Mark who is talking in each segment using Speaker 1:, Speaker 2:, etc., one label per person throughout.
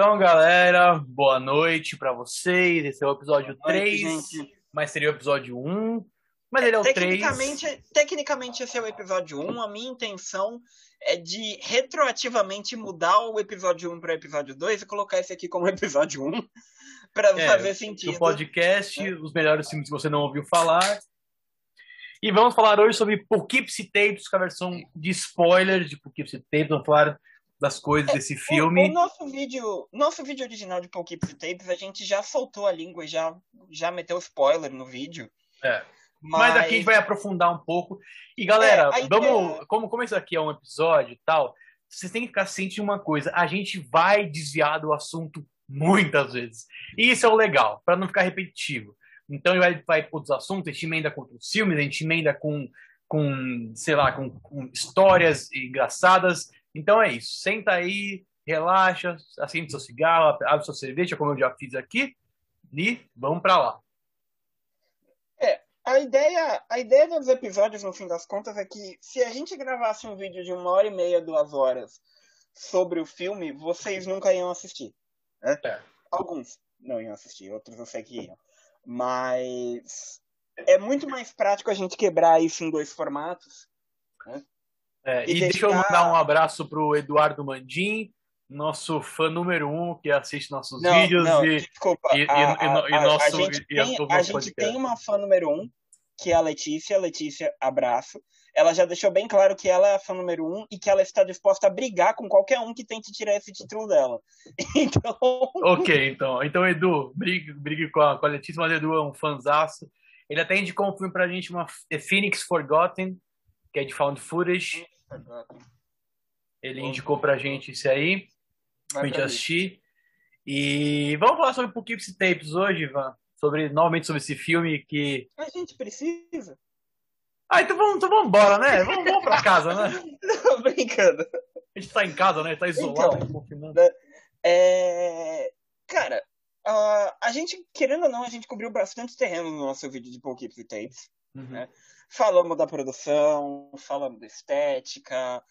Speaker 1: Então, galera, boa noite para vocês. Esse é o episódio boa 3, noite, mas seria o episódio 1. Mas ele é o
Speaker 2: tecnicamente,
Speaker 1: 3.
Speaker 2: Tecnicamente, esse é o episódio 1. A minha intenção é de retroativamente mudar o episódio 1 para o episódio 2 e colocar esse aqui como episódio 1 para é, fazer sentido.
Speaker 1: O podcast, é. os melhores filmes que você não ouviu falar. E vamos falar hoje sobre Poughkeepsie Tapes, com a versão de spoiler de Poughkeepsie Tapes. Vamos falar das coisas é, desse filme.
Speaker 2: O, o, nosso vídeo, nosso vídeo original de Poughkeepsie Tapes, a gente já soltou a língua e já, já meteu spoiler no vídeo.
Speaker 1: É. Mas... Mas aqui a gente vai aprofundar um pouco. E galera, é, vamos, ideia... como, como isso aqui é um episódio e tal, vocês têm que ficar cientes de uma coisa: a gente vai desviar do assunto muitas vezes. E isso é o legal, para não ficar repetitivo. Então ele vai, vai para outros assuntos, a gente emenda com outros filmes, a gente emenda com, com sei lá, com, com histórias engraçadas. Então é isso. Senta aí, relaxa, acende seu cigarro, abre sua cerveja, como eu já fiz aqui, e vamos para lá.
Speaker 2: É, a ideia, a ideia dos episódios, no fim das contas, é que se a gente gravasse um vídeo de uma hora e meia, duas horas sobre o filme, vocês nunca iam assistir. Né? É. Alguns não iam assistir, outros eu sei que iam. Mas é muito mais prático a gente quebrar isso em dois formatos. Né?
Speaker 1: É, e, e deixa eu mandar um abraço pro Eduardo Mandim, nosso fã número um que assiste nossos não, vídeos
Speaker 2: não,
Speaker 1: e,
Speaker 2: desculpa,
Speaker 1: e,
Speaker 2: a,
Speaker 1: e, e nosso,
Speaker 2: a gente, tem, a gente tem uma fã número um que é a Letícia. Letícia, abraço. Ela já deixou bem claro que ela é a fã número um e que ela está disposta a brigar com qualquer um que tente tirar esse título dela. Então.
Speaker 1: Ok, então. Então, Edu, brigue, brigue com, a, com a Letícia, mas Edu é um fanzaço. Ele até indicou um filme pra gente, uma The Phoenix Forgotten, que é de found footage. Ele indicou pra gente isso aí, pra gente assistir. E vamos falar sobre Poughkeepsie Tapes hoje, Ivan. Sobre, novamente sobre esse filme que.
Speaker 2: A gente precisa.
Speaker 1: Ah, então vamos, então vamos embora, né? Vamos, vamos pra casa, né?
Speaker 2: Não, brincando.
Speaker 1: A gente tá em casa, né? Tá isolado, então, confinado. Né,
Speaker 2: é... Cara, uh, a gente, querendo ou não, a gente cobriu bastante terreno no nosso vídeo de Poughkeepsie Tapes. Uhum. Né? Falamos da produção, falamos da estética,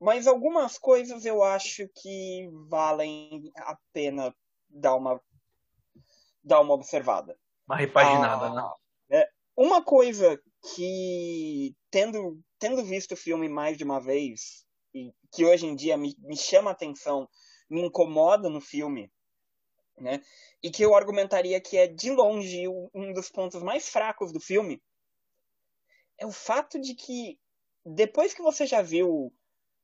Speaker 2: mas algumas coisas eu acho que valem a pena dar uma, dar uma observada.
Speaker 1: Uma repaginada, uh, né?
Speaker 2: É, uma coisa que, tendo, tendo visto o filme mais de uma vez, e que hoje em dia me, me chama a atenção, me incomoda no filme, né? E que eu argumentaria que é de longe um dos pontos mais fracos do filme, é o fato de que depois que você já viu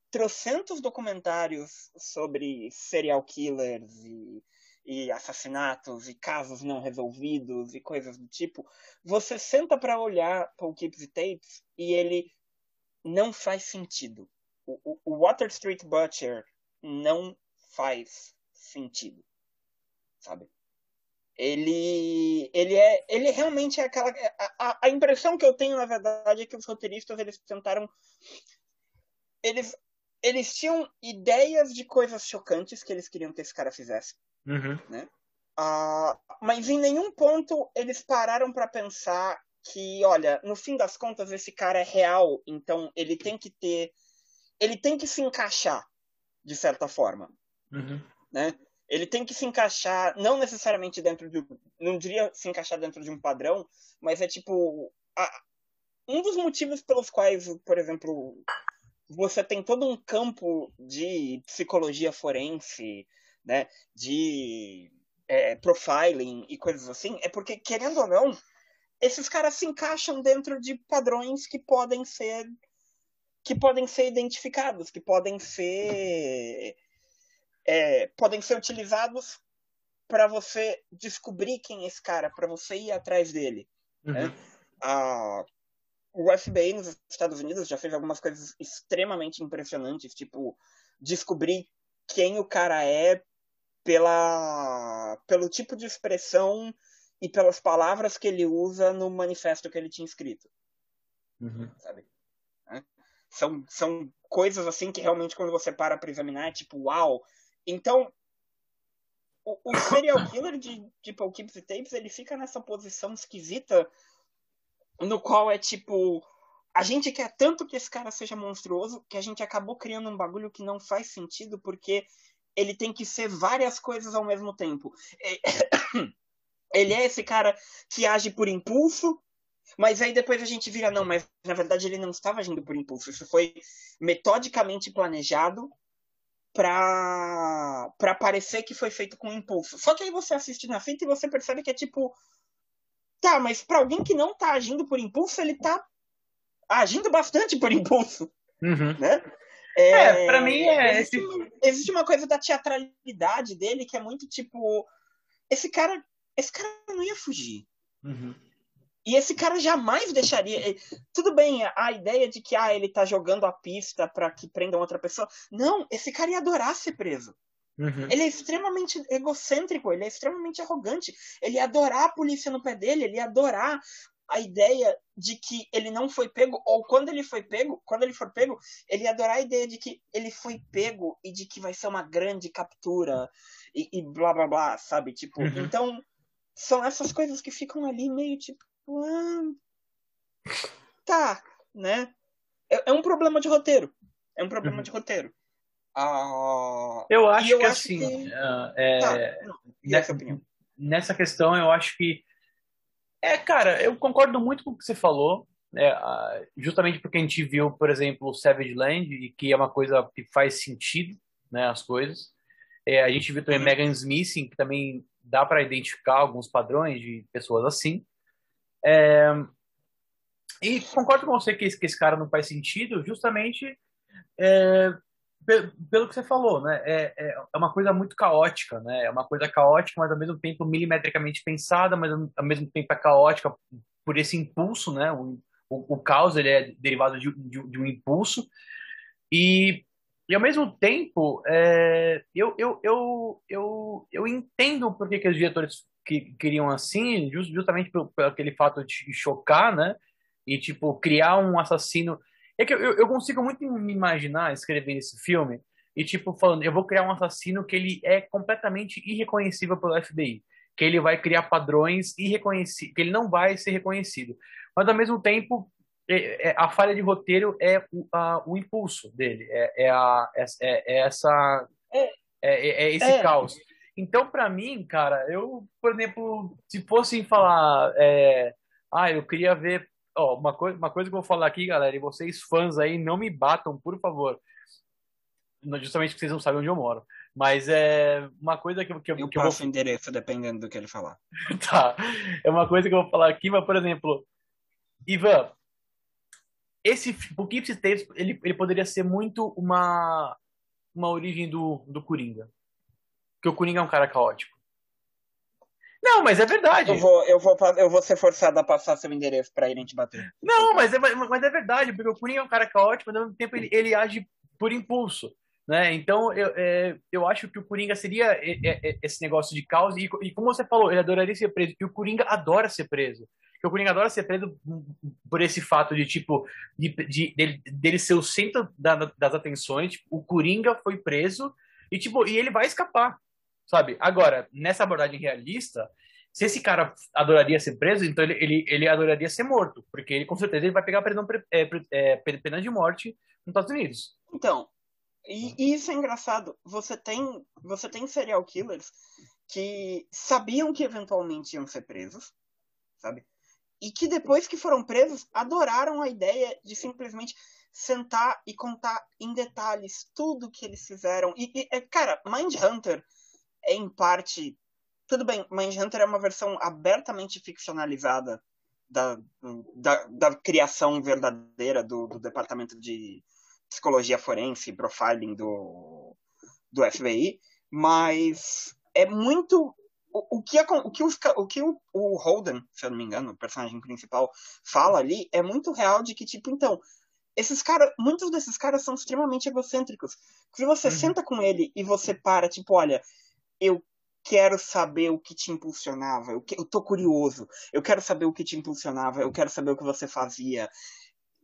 Speaker 2: trocentos documentários sobre serial killers e, e assassinatos e casos não resolvidos e coisas do tipo, você senta para olhar Poughkeepsie Tapes e ele não faz sentido. O, o, o Water Street Butcher não faz sentido, sabe? Ele ele é ele realmente é aquela a, a, impressão que eu tenho na verdade é que os roteiristas eles tentaram eles eles tinham ideias de coisas chocantes que eles queriam que esse cara fizesse
Speaker 1: uhum.
Speaker 2: né uh, mas em nenhum ponto eles pararam para pensar que olha no fim das contas esse cara é real então ele tem que ter ele tem que se encaixar de certa forma
Speaker 1: uhum.
Speaker 2: né ele tem que se encaixar, não necessariamente dentro de. Não diria se encaixar dentro de um padrão, mas é tipo. A, um dos motivos pelos quais, por exemplo, você tem todo um campo de psicologia forense, né, de é, profiling e coisas assim, é porque, querendo ou não, esses caras se encaixam dentro de padrões que podem ser que podem ser identificados, que podem ser é, podem ser utilizados para você descobrir quem é esse cara, para você ir atrás dele. Uhum. Né? A, o FBI nos Estados Unidos já fez algumas coisas extremamente impressionantes, tipo descobrir quem o cara é pela pelo tipo de expressão e pelas palavras que ele usa no manifesto que ele tinha escrito.
Speaker 1: Uhum.
Speaker 2: Sabe? São, são coisas assim que realmente quando você para para examinar é tipo, uau, então, o, o serial killer de, de Poughkeepsie Tapes, ele fica nessa posição esquisita no qual é tipo a gente quer tanto que esse cara seja monstruoso que a gente acabou criando um bagulho que não faz sentido porque ele tem que ser várias coisas ao mesmo tempo. É, ele é esse cara que age por impulso, mas aí depois a gente vira, não, mas na verdade ele não estava agindo por impulso. Isso foi metodicamente planejado para para parecer que foi feito com impulso. Só que aí você assiste na fita e você percebe que é tipo, tá, mas para alguém que não tá agindo por impulso, ele tá agindo bastante por impulso,
Speaker 1: uhum.
Speaker 2: né?
Speaker 1: É, é para mim é
Speaker 2: existe, existe uma coisa da teatralidade dele que é muito tipo, esse cara, esse cara não ia fugir.
Speaker 1: Uhum.
Speaker 2: E esse cara jamais deixaria. Tudo bem, a ideia de que ah, ele tá jogando a pista para que prendam outra pessoa. Não, esse cara ia adorar ser preso.
Speaker 1: Uhum.
Speaker 2: Ele é extremamente egocêntrico, ele é extremamente arrogante. Ele ia adorar a polícia no pé dele, ele ia adorar a ideia de que ele não foi pego, ou quando ele foi pego, quando ele for pego, ele ia adorar a ideia de que ele foi pego e de que vai ser uma grande captura e, e blá blá blá, sabe? Tipo, uhum. então são essas coisas que ficam ali meio tipo, tá, né? É, é, um problema de roteiro. É um problema uhum. de roteiro. Ah,
Speaker 1: eu acho eu que acho assim, que... Uh, é, tá, não, nessa, nessa questão, eu acho que. É, cara, eu concordo muito com o que você falou. É, justamente porque a gente viu, por exemplo, o Savage Land, e que é uma coisa que faz sentido, né, as coisas. É, a gente viu também uhum. Megan Smith, que também dá para identificar alguns padrões de pessoas assim. É, e concordo com você que esse, que esse, cara não faz sentido, justamente é, pelo que você falou, né? É, é, é, uma coisa muito caótica, né? É uma coisa caótica, mas ao mesmo tempo milimetricamente pensada, mas ao mesmo tempo é caótica por esse impulso, né? O, o, o caos ele é derivado de, de, de um impulso e e ao mesmo tempo, é, eu, eu, eu, eu, eu entendo por que, que os diretores que queriam assim, just, justamente por, por, aquele fato de chocar, né? E, tipo, criar um assassino. É que eu, eu consigo muito me imaginar escrevendo esse filme e, tipo, falando, eu vou criar um assassino que ele é completamente irreconhecível pelo FBI. Que ele vai criar padrões irreconhecíveis, que ele não vai ser reconhecido. Mas, ao mesmo tempo, é, é, a falha de roteiro é o, a, o impulso dele. É, é, a, é, é, é essa. É, é, esse caos. Então, para mim, cara, eu, por exemplo, se fossem falar, é, ah, eu queria ver, ó, uma coisa, uma coisa que eu vou falar aqui, galera, e vocês fãs aí, não me batam, por favor. Justamente porque vocês não sabem onde eu moro. Mas é uma coisa que, que,
Speaker 2: eu,
Speaker 1: que
Speaker 2: eu vou... o endereço, dependendo do que ele falar.
Speaker 1: tá. É uma coisa que eu vou falar aqui, mas, por exemplo, Ivan, esse Poughkeepsie Tapes, ele, ele poderia ser muito uma, uma origem do, do Coringa. Porque o Coringa é um cara caótico. Não, mas é verdade.
Speaker 2: Eu vou, eu vou, eu vou ser forçado a passar seu endereço para irem te bater.
Speaker 1: Não, mas é, mas é verdade, porque o Coringa é um cara caótico, mas ao mesmo tempo ele, ele age por impulso. Né? Então, eu, é, eu acho que o Coringa seria é, é, é, esse negócio de caos. E, e, como você falou, ele adoraria ser preso. E o Coringa adora ser preso. Porque o Coringa adora ser preso por esse fato de, tipo, de, de, dele, dele ser o centro da, das atenções. Tipo, o Coringa foi preso e, tipo, e ele vai escapar sabe? Agora, nessa abordagem realista, se esse cara adoraria ser preso, então ele, ele, ele adoraria ser morto, porque ele com certeza ele vai pegar prisão, é, é, pena de morte nos Estados Unidos.
Speaker 2: Então, e, e, isso é engraçado. Você tem, você tem serial killers que sabiam que eventualmente iam ser presos, sabe? E que depois que foram presos, adoraram a ideia de simplesmente sentar e contar em detalhes tudo que eles fizeram. E, e é, cara, Mindhunter é em parte. Tudo bem, Mindhunter é uma versão abertamente ficcionalizada da, da, da criação verdadeira do, do departamento de psicologia forense, profiling do, do FBI, mas é muito. O, o que, o que, os, o, que o, o Holden, se eu não me engano, o personagem principal, fala ali é muito real de que, tipo, então, esses caras, muitos desses caras são extremamente egocêntricos. Se você uhum. senta com ele e você para, tipo, olha, eu quero saber o que te impulsionava, eu, que, eu tô curioso, eu quero saber o que te impulsionava, eu quero saber o que você fazia.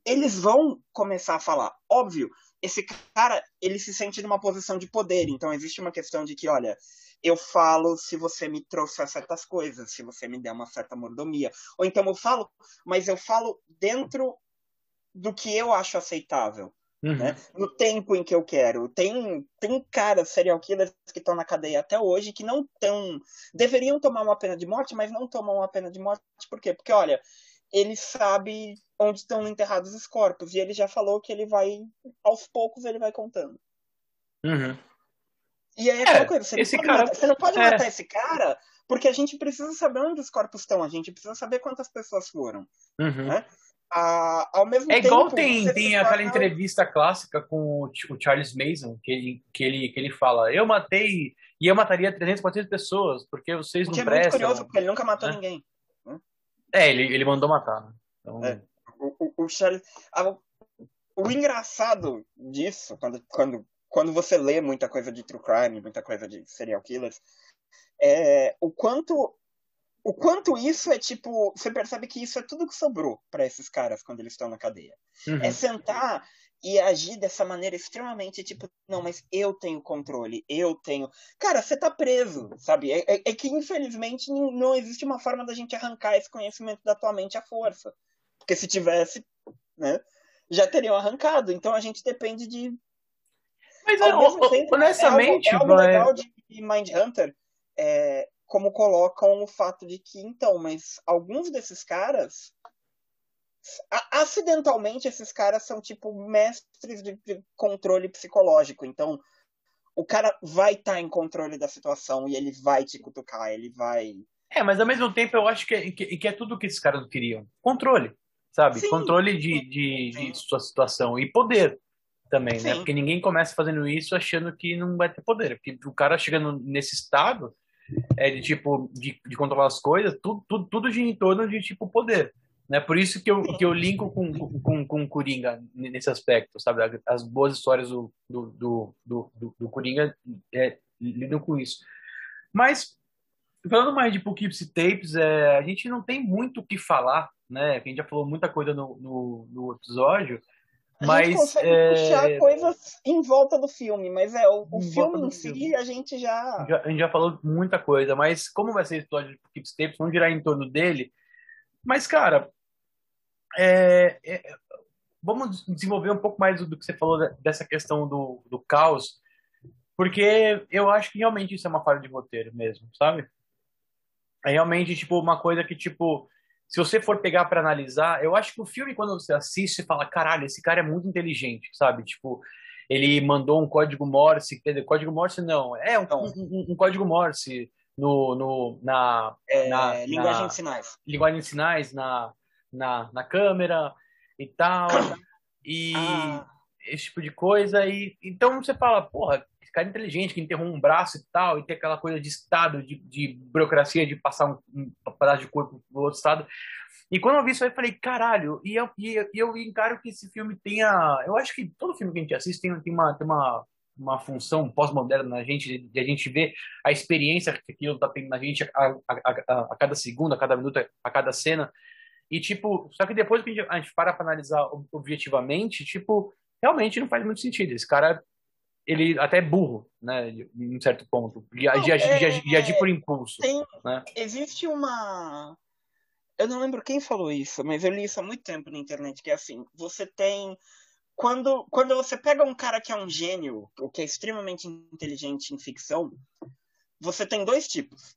Speaker 2: Eles vão começar a falar. Óbvio, esse cara, ele se sente numa posição de poder, então existe uma questão de que, olha, eu falo se você me trouxer certas coisas, se você me der uma certa mordomia. Ou então eu falo, mas eu falo dentro do que eu acho aceitável. Uhum. Né? No tempo em que eu quero. Tem, tem caras, serial killers, que estão na cadeia até hoje que não estão. Deveriam tomar uma pena de morte, mas não tomam uma pena de morte. Por quê? Porque, olha, ele sabe onde estão enterrados os corpos. E ele já falou que ele vai, aos poucos, ele vai contando.
Speaker 1: Uhum.
Speaker 2: E aí é aquela coisa, você, esse não cara... matar, você não pode é... matar esse cara porque a gente precisa saber onde os corpos estão, a gente precisa saber quantas pessoas foram.
Speaker 1: Uhum.
Speaker 2: Né? Ah, ao mesmo
Speaker 1: é
Speaker 2: tempo,
Speaker 1: igual tem, tem aquela entrevista clássica com o, Charles Mason, que ele, que, ele, que ele fala: Eu matei e eu mataria 300, 400 pessoas, porque vocês não prestam. É muito
Speaker 2: curioso, porque ele nunca matou né? ninguém. Né?
Speaker 1: É, ele, ele mandou matar. Né? Então...
Speaker 2: É. O, o, o, Charles. O engraçado disso, quando, quando, quando você lê muita coisa de true crime, muita coisa de serial killers, é o quanto o quanto isso é tipo. Você percebe que isso é tudo que sobrou para esses caras quando eles estão na cadeia. Uhum. É sentar e agir dessa maneira extremamente tipo, não, mas eu tenho controle, eu tenho. Cara, você tá preso, sabe? É, é, é, que infelizmente não existe uma forma da gente arrancar esse conhecimento da tua mente à força. Porque se tivesse, né, já teriam arrancado. Então a gente depende de.
Speaker 1: Mas é, tempo, honestamente, é algo, é algo
Speaker 2: legal de Mindhunter. É, como colocam o fato de que, então, mas alguns desses caras. Acidentalmente, esses caras são tipo mestres de, controle psicológico. Então, o cara vai estar tá em controle da situação e ele vai te cutucar, ele vai.
Speaker 1: É, mas ao mesmo tempo eu acho que é, que, que é tudo que esses caras queriam. Controle, sabe? Sim. Controle de, de, de, sua situação. E poder também, né? Sim. né? Porque ninguém começa fazendo isso achando que não vai ter poder. Porque o cara chegando nesse estado, é, de tipo de, de controlar as coisas, tudo, tudo, tudo gira em torno de tipo poder. Né? Por isso que eu, que eu linko com, com, com o Coringa nesse aspecto, sabe? As boas histórias do, do, do, do, do Coringa é, lidam com isso. Mas, falando mais de Poughkeepsie Tapes, é, a gente não tem muito o que falar, né? A gente já falou muita coisa no, no, no episódio,
Speaker 2: a
Speaker 1: mas,
Speaker 2: gente consegue é... puxar coisas em volta do filme, mas é, o, o filme em si filme. a gente já...
Speaker 1: já... A gente já falou muita coisa, mas como vai ser a história de Keep Staples, vamos girar em torno dele. Mas, cara, é, é, vamos desenvolver um pouco mais do que você falou dessa questão do, do caos, porque eu acho que realmente isso é uma falha de roteiro mesmo, sabe? É realmente, tipo, uma coisa que, tipo, se você for pegar para analisar, eu acho que o filme, quando você assiste, você fala, caralho, esse cara é muito inteligente, sabe? Tipo, ele mandou um código Morse, quer dizer, código Morse não, é um, um, um código Morse no, no, na,
Speaker 2: é,
Speaker 1: na
Speaker 2: linguagem
Speaker 1: na,
Speaker 2: de sinais.
Speaker 1: Linguagem de sinais na, na, na câmera e tal. e ah. esse tipo de coisa. E, então você fala, porra, cara inteligente que enterrou um braço e tal, e tem aquela coisa de Estado, de, de burocracia, de passar um, um pedaço de corpo pro outro Estado. E quando eu vi isso aí, eu falei, caralho, e eu, e eu encaro que esse filme tenha. Eu acho que todo filme que a gente assiste tem, tem, uma, tem uma, uma função pós-moderna na gente, de a gente ver a experiência que aquilo tá tendo na gente a, a, a, a, cada segundo, a cada minuto, a cada cena. E, tipo, só que depois que a gente, a gente para pra analisar objetivamente, tipo, realmente não faz muito sentido. Esse cara ele até é burro, né, em um certo ponto, de, não, de, é, de, de, agir por impulso.
Speaker 2: Tem,
Speaker 1: né?
Speaker 2: Existe uma. Eu não lembro quem falou isso, mas eu li isso há muito tempo na internet, que é assim, você tem. Quando, quando você pega um cara que é um gênio, ou que é extremamente inteligente em ficção, você tem dois tipos.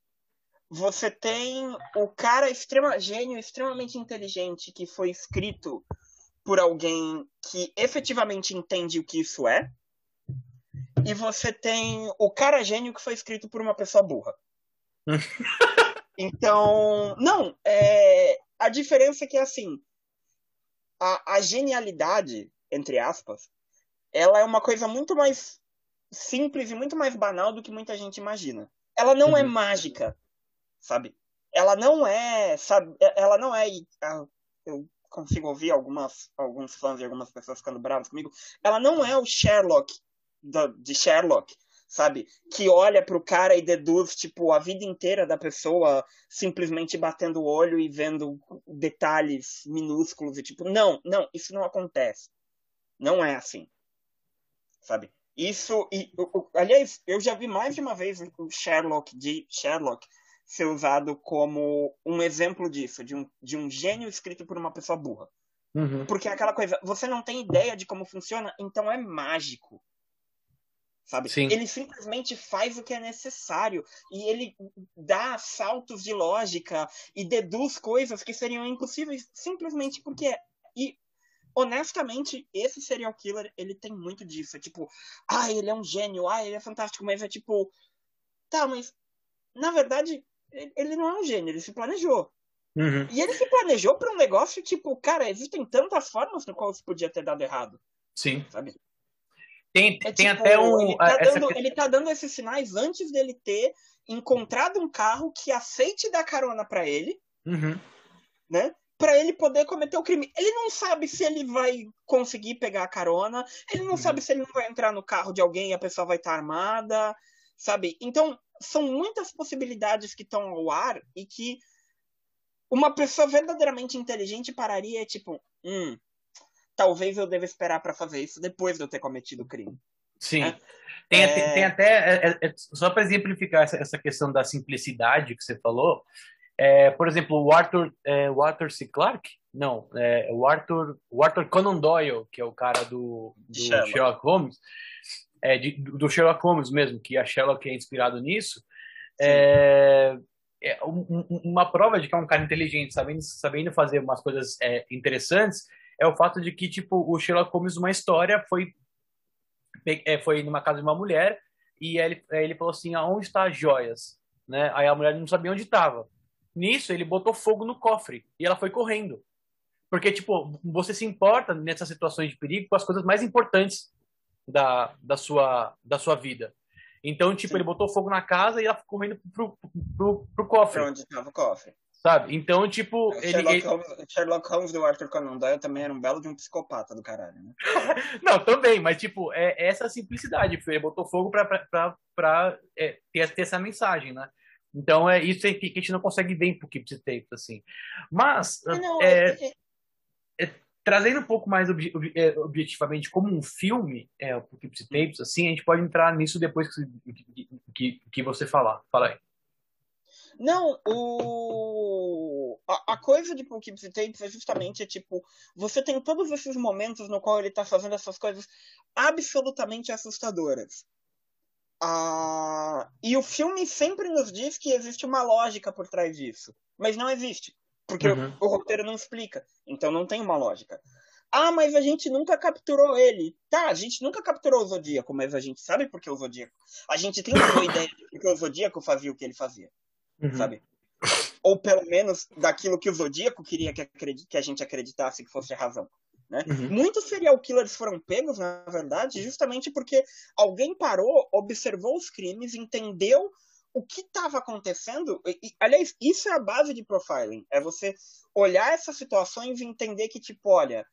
Speaker 2: Você tem o cara extrema, gênio extremamente inteligente que foi escrito por alguém que efetivamente entende o que isso é, e você tem o cara gênio que foi escrito por uma pessoa burra. então, não, é, a diferença é que assim, a, a genialidade, entre aspas, ela é uma coisa muito mais simples e muito mais banal do que muita gente imagina. Ela não é uhum. é mágica, sabe? Ela não é, sabe? Ela não é. Eu consigo ouvir algumas, alguns fãs e algumas pessoas ficando bravas comigo. Ela não é o Sherlock de Sherlock, sabe? Que olha pro cara e deduz, tipo, a vida inteira da pessoa simplesmente batendo o olho e vendo detalhes minúsculos e tipo, não, não, isso não acontece. Não é assim. Sabe? Isso, e, aliás, eu já vi mais de uma vez o Sherlock de Sherlock ser usado como um exemplo disso, de um, de um gênio escrito por uma pessoa burra. Uhum. Porque é aquela coisa, você não tem ideia de como funciona, então é mágico. Sabe? Sim. Ele simplesmente faz o que é necessário e ele dá saltos de lógica e deduz coisas que seriam impossíveis simplesmente porque é. E honestamente, esse serial killer, ele tem muito disso. É tipo, ah, ele é um gênio, ah, ele é fantástico, mas é tipo, tá, mas na verdade, ele não é um gênio, ele se planejou. Uhum. E ele se planejou para um negócio tipo, cara, existem tantas formas no qual isso podia ter dado errado.
Speaker 1: Sim.
Speaker 2: Sabe?
Speaker 1: Tem, é, tem tipo, até um.
Speaker 2: Ele tá, essa... dando, ele tá dando esses sinais antes dele ter encontrado um carro que aceite dar carona para ele.
Speaker 1: Uhum.
Speaker 2: Né? para ele poder cometer o crime. Ele não sabe se ele vai conseguir pegar a carona, ele não uhum. sabe se ele não vai entrar no carro de alguém e a pessoa vai estar armada, sabe? Então, são muitas possibilidades que estão ao ar e que uma pessoa verdadeiramente inteligente pararia tipo, hum, talvez eu deva esperar para fazer isso depois de eu ter cometido o crime.
Speaker 1: Sim. É. Tem, é... tem, até, é, é, só para exemplificar essa, essa questão da simplicidade que você falou, é, por exemplo, o Arthur, é, o Arthur C. Clarke, não, é, o Arthur, o Arthur Conan Doyle, que é o cara do, do Sherlock. Holmes, é, de, do Sherlock Holmes mesmo, que a Sherlock é inspirado nisso, é, é um, uma prova de que é um cara inteligente, sabendo, sabendo fazer umas coisas é, interessantes, é o fato de que, tipo, o Sherlock Holmes, uma história, foi, é, foi numa casa de uma mulher, e ele, ele falou assim, aonde está as joias? Né? Aí a mulher não sabia onde estava. Nisso, ele botou fogo no cofre, e ela foi correndo. Porque, tipo, você se importa nessas situações de perigo com as coisas mais importantes da, da, sua, da sua vida. Então, tipo, Sim. ele botou fogo na casa e ela ficou correndo pro, pro, pro, pro cofre.
Speaker 2: Pra onde estava o cofre.
Speaker 1: Sabe? Então, tipo.
Speaker 2: Ele, Sherlock, ele... Holmes, Sherlock Holmes do Arthur Conan Doyle também era um belo de um psicopata do caralho, né?
Speaker 1: Não, também, mas, tipo, é, é essa simplicidade. Ele botou fogo pra, pra, pra, pra é, ter, ter essa mensagem, né? Então, é isso que a gente não consegue ver em Poughkeepsie Tapes, assim. Mas, não, é, é, é, trazendo um pouco mais obje, é, objetivamente como um filme, é, o Poughkeepsie Tapes, assim, a gente pode entrar nisso depois que, que, que você falar. Fala aí.
Speaker 2: Não, o... a, a coisa de Poughkeepsie Tapes é justamente, é tipo, você tem todos esses momentos no qual ele tá fazendo essas coisas absolutamente assustadoras. Ah, e o filme sempre nos diz que existe uma lógica por trás disso. Mas não existe. Porque uhum. o, o, roteiro não explica. Então não tem uma lógica. Ah, mas a gente nunca capturou ele. Tá, a gente nunca capturou o Zodíaco, mas a gente sabe por que o Zodíaco. A gente tem uma boa ideia de porque o Zodíaco fazia o que ele fazia. Uhum. Sabe? Ou pelo menos daquilo que o Zodíaco queria que, que a gente acreditasse que fosse a razão. Né? Uhum. Muitos serial killers foram pegos, na verdade, justamente porque alguém parou, observou os crimes, entendeu o que estava acontecendo. E, aliás, isso é a base de profiling. É você olhar essas situações e entender que, tipo, olha,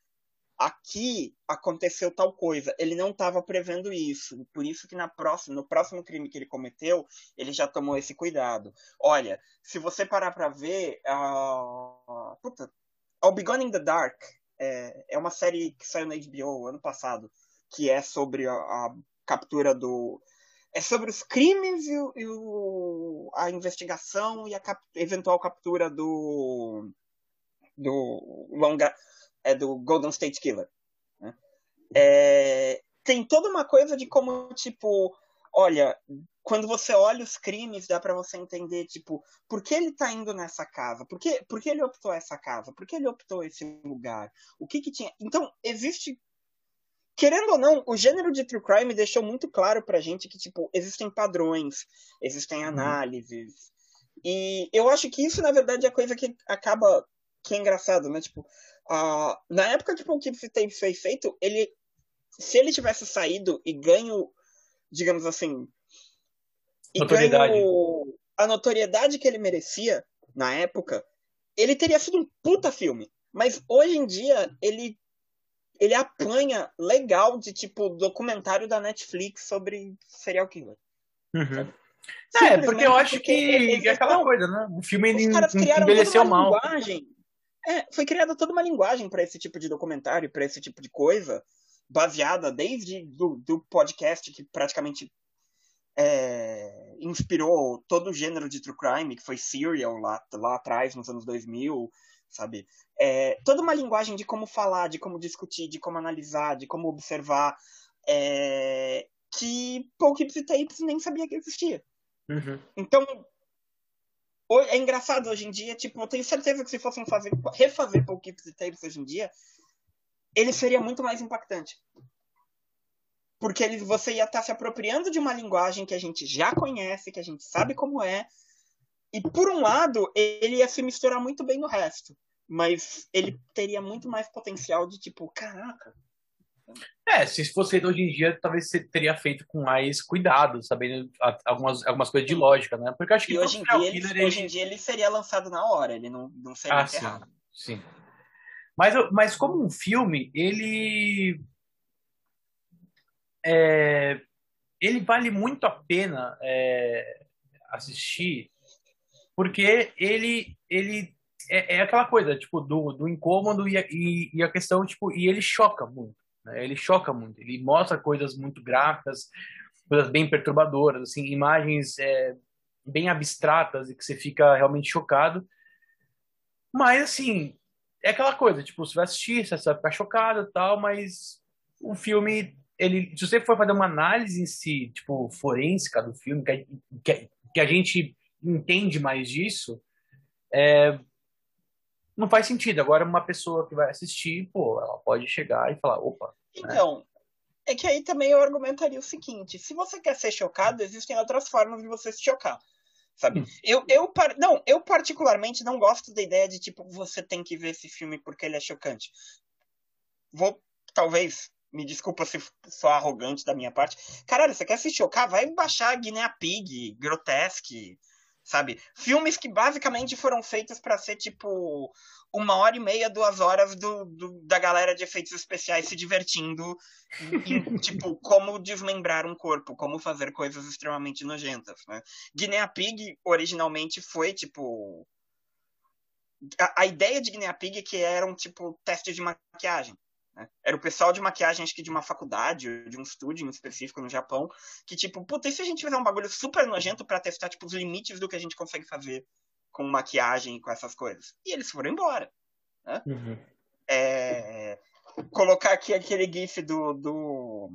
Speaker 2: aqui aconteceu tal coisa. Ele não estava prevendo isso. Por isso que na próxima, no próximo crime que ele cometeu, ele já tomou esse cuidado. Olha, se você parar para ver, uh... puta, I'll Be Gone in the Dark é, é uma série que saiu na HBO ano passado, que é sobre a, a captura do. É sobre os crimes e, o, e o, a investigação e a cap, eventual captura do. do longa, é, do Golden State Killer. Né? É, tem toda uma coisa de como, tipo, olha, quando você olha os crimes, dá para você entender, tipo, por que ele tá indo nessa casa? Por que, por que ele optou essa casa? Por que ele optou esse lugar? O que que tinha... Então, existe... Querendo ou não, o gênero de true crime deixou muito claro pra gente que, tipo, existem padrões, existem uhum. análises. E eu acho que isso, na verdade, é a coisa que acaba... Que é engraçado, né? Tipo, uh, na época que o Poughkeepsie Tapes foi feito, ele... Se ele tivesse saído e ganho, digamos assim, e notoriedade. ganhou a notoriedade que ele merecia na época, ele teria sido um puta filme. Mas hoje em dia, ele ele apanha legal de tipo documentário da Netflix sobre serial killer.
Speaker 1: Uhum. É, porque eu acho que é aquela coisa, né? O filme ele envelheceu mal.
Speaker 2: Linguagem, é, foi criada toda uma linguagem para esse tipo de documentário, para esse tipo de coisa, baseada desde do, do podcast que praticamente é, inspirou todo o gênero de true crime, que foi Serial lá, lá atrás, nos anos 2000, sabe? É, toda uma linguagem de como falar, de como discutir, de como analisar, de como observar, é, que Pouquips e Tapes nem sabia que existia.
Speaker 1: Uhum.
Speaker 2: Então, é engraçado hoje em dia, tipo, eu tenho certeza que se fossem fazer, refazer Pouquips e Tapes hoje em dia, ele seria muito mais impactante. Porque ele, você ia estar se apropriando de uma linguagem que a gente já conhece, que a gente sabe como é, e por um lado, ele ia se misturar muito bem no resto. Mas ele teria muito mais potencial de tipo, caraca.
Speaker 1: É, se fosse feito hoje em dia, talvez você teria feito com mais cuidado, sabendo algumas, algumas coisas de lógica, né? Porque acho que
Speaker 2: hoje em, dia, ele, ele... hoje em dia ele seria lançado na hora, ele não, não seria ah,
Speaker 1: sim, sim. Mas, mas como um filme, ele. É, ele vale muito a pena é, assistir porque ele ele é, é, aquela coisa tipo do, do incômodo e a, e, e a questão tipo e ele choca muito né? ele choca muito ele mostra coisas muito gráficas coisas bem perturbadoras assim imagens é, bem abstratas e que você fica realmente chocado mas assim é aquela coisa tipo você vai assistir você vai ficar chocado tal mas o filme ele se você for fazer uma análise em si tipo forensica do filme que, que, que a gente entende mais disso, é, não faz sentido. Agora, uma pessoa que vai assistir, pô, ela pode chegar e falar, opa.
Speaker 2: Né? Então, né? é que aí também eu argumentaria o seguinte: se você quer ser chocado, existem outras formas de você se chocar. Sabe? Hum. Eu, eu, não, eu particularmente não gosto da ideia de tipo, você tem que ver esse filme porque ele é chocante. Vou, talvez, me desculpa se sou arrogante da minha parte. Caralho, você quer se chocar? Vai baixar Guinea Pig, Grotesque, sabe? Filmes que basicamente foram feitos para ser tipo uma hora e meia, duas horas do, do, da galera de efeitos especiais se divertindo em, tipo, como desmembrar um corpo, como fazer coisas extremamente nojentas, né? Guinea Pig originalmente foi, tipo... A, a ideia de Guinea Pig é que eram, tipo, testes de maquiagem. Né? Era o pessoal de maquiagem, acho que de uma faculdade, de um estúdio em específico no Japão, que tipo, puta, e se a gente fizer um bagulho super nojento para testar tipo, os limites do que a gente consegue fazer com maquiagem e com essas coisas? E eles foram embora. Né?
Speaker 1: Uhum.
Speaker 2: É... Colocar aqui aquele gif do, do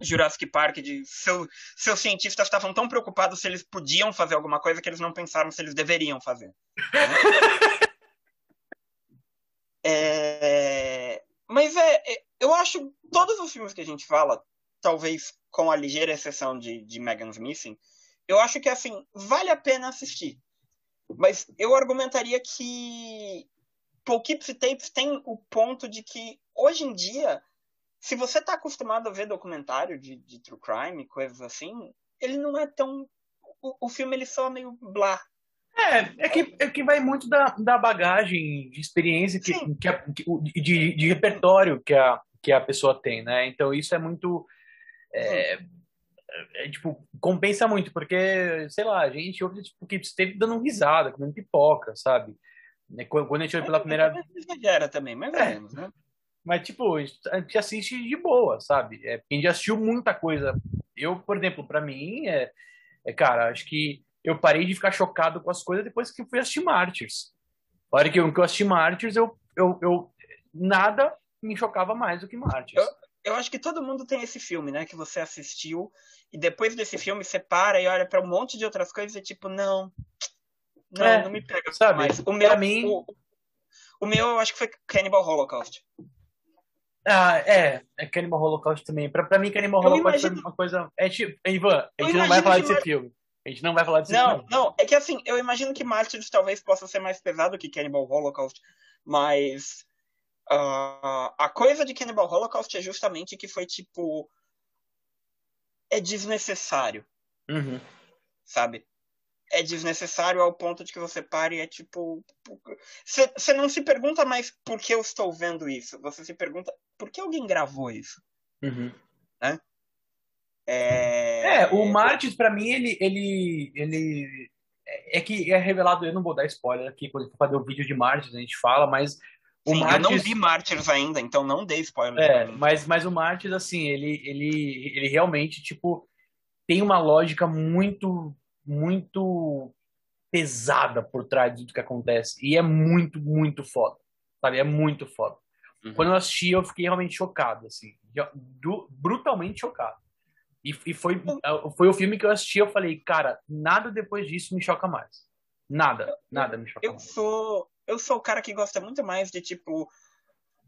Speaker 2: Jurassic Park de seu, seus cientistas estavam tão preocupados se eles podiam fazer alguma coisa que eles não pensaram se eles deveriam fazer. Né? é... Mas é, é, eu acho todos os filmes que a gente fala, talvez com a ligeira exceção de, de Megan's Missing, eu acho que assim, vale a pena assistir. Mas eu argumentaria que Poughkeepsie Tapes tem o ponto de que hoje em dia, se você está acostumado a ver documentário de, de true crime, coisas assim, ele não é tão. O, o filme ele só é meio blá,
Speaker 1: é, é que, é que vai muito da, da bagagem de experiência que, que, a, que de, de repertório que a, que a pessoa tem, né? Então isso é muito. É, é, é, tipo, compensa muito, porque, sei lá, a gente ouve tipo, que esteve dando risada, comendo pipoca, sabe? Né, quando a gente ouve pela primeira vez.
Speaker 2: Exagera também, mais ou é. menos, né?
Speaker 1: Mas, tipo, a gente assiste de boa, sabe? É, quem já assistiu muita coisa. Eu, por exemplo, para mim, é, é, cara, acho que eu parei de ficar chocado com as coisas depois que fui assistir Martyrs. A hora que eu, que eu assisti Martyrs, eu, eu, eu, nada me chocava mais do que Martyrs.
Speaker 2: Eu, eu acho que todo mundo tem esse filme, né? Que você assistiu e depois desse filme você para e olha para um monte de outras coisas e tipo, não, não, é, não me pega.
Speaker 1: Sabe?
Speaker 2: Mas o meu,
Speaker 1: mim...
Speaker 2: o, o meu eu acho que foi Cannibal Holocaust.
Speaker 1: Ah, é, é Cannibal Holocaust também. Pra, pra mim, Cannibal Holocaust imagino... foi uma coisa. É tipo, Ivan, a gente não vai falar desse Mar... filme. A gente não vai falar disso.
Speaker 2: Não, não, não, é que assim, eu imagino que Martyrs talvez possa ser mais pesado que Cannibal Holocaust, mas uh, a coisa de Cannibal Holocaust é justamente que foi tipo. É desnecessário.
Speaker 1: Uhum.
Speaker 2: Sabe? É desnecessário ao ponto de que você pare e é tipo. Você não se pergunta mais por que eu estou vendo isso. Você se pergunta por que alguém gravou isso.
Speaker 1: Uhum.
Speaker 2: Né? É,
Speaker 1: é o Martins, para mim, ele, ele, ele. É que é revelado, eu não vou dar spoiler aqui, quando for fazer o vídeo de Martins, a gente fala, mas.
Speaker 2: O Sim, Martins, eu não vi Martins ainda, então não dei spoiler.
Speaker 1: É, mas, mas o Martins, assim, ele, ele, ele realmente, tipo, tem uma lógica muito, muito pesada por trás do que acontece. E é muito, muito foda. Sabe? É muito foda. Uhum. Quando eu assisti, eu fiquei realmente chocado, assim. Do, brutalmente chocado. E, e foi, foi o filme que eu assisti, eu falei, cara, nada depois disso me choca mais. Nada, nada me choca
Speaker 2: eu
Speaker 1: mais.
Speaker 2: Sou, eu sou o cara que gosta muito mais de, tipo...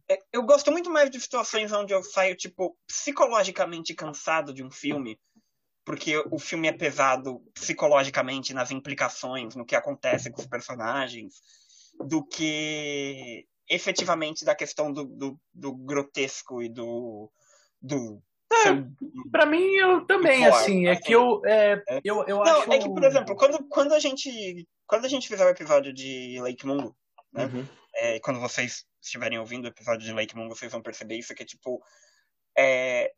Speaker 2: É, eu gosto muito mais de situações onde eu saio, tipo, psicologicamente cansado de um filme porque o filme é pesado psicologicamente nas implicações, no que acontece com os personagens, do que efetivamente da questão do, do, do grotesco e do. do
Speaker 1: é, para mim, eu também, assim, é assim, que eu, é, é. eu, eu Não, acho...
Speaker 2: é que, por exemplo, quando, quando, a gente, quando a gente fizer o episódio de Lake Mungo, né, uhum. é, quando vocês estiverem ouvindo o episódio de Lake Mungo, vocês vão perceber isso, que é tipo, é,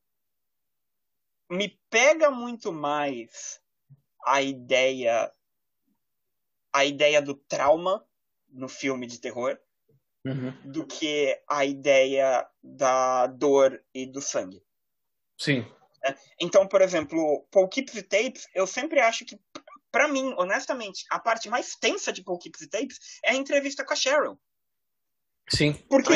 Speaker 2: me pega muito mais a ideia a ideia do trauma no filme de terror uhum. do que a ideia da dor e do sangue.
Speaker 1: Sim.
Speaker 2: É, então, por exemplo, Paul Keeps Tapes, eu sempre acho que, para mim, honestamente, a parte mais tensa de Paul Keeps Tapes é a entrevista com a Cheryl.
Speaker 1: Sim,
Speaker 2: porque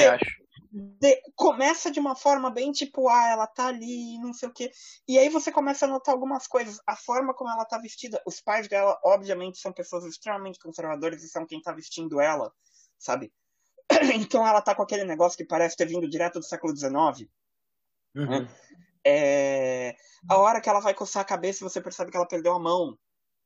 Speaker 2: de, começa de uma forma bem tipo, ah, ela tá ali, não sei o quê. E aí você começa a notar algumas coisas. A forma como ela tá vestida. Os pais dela, obviamente, são pessoas extremamente conservadoras e são quem tá vestindo ela, sabe? Então ela tá com aquele negócio que parece ter vindo direto do século XIX. Uhum. Né? É... A hora que ela vai coçar a cabeça, você percebe que ela perdeu a mão.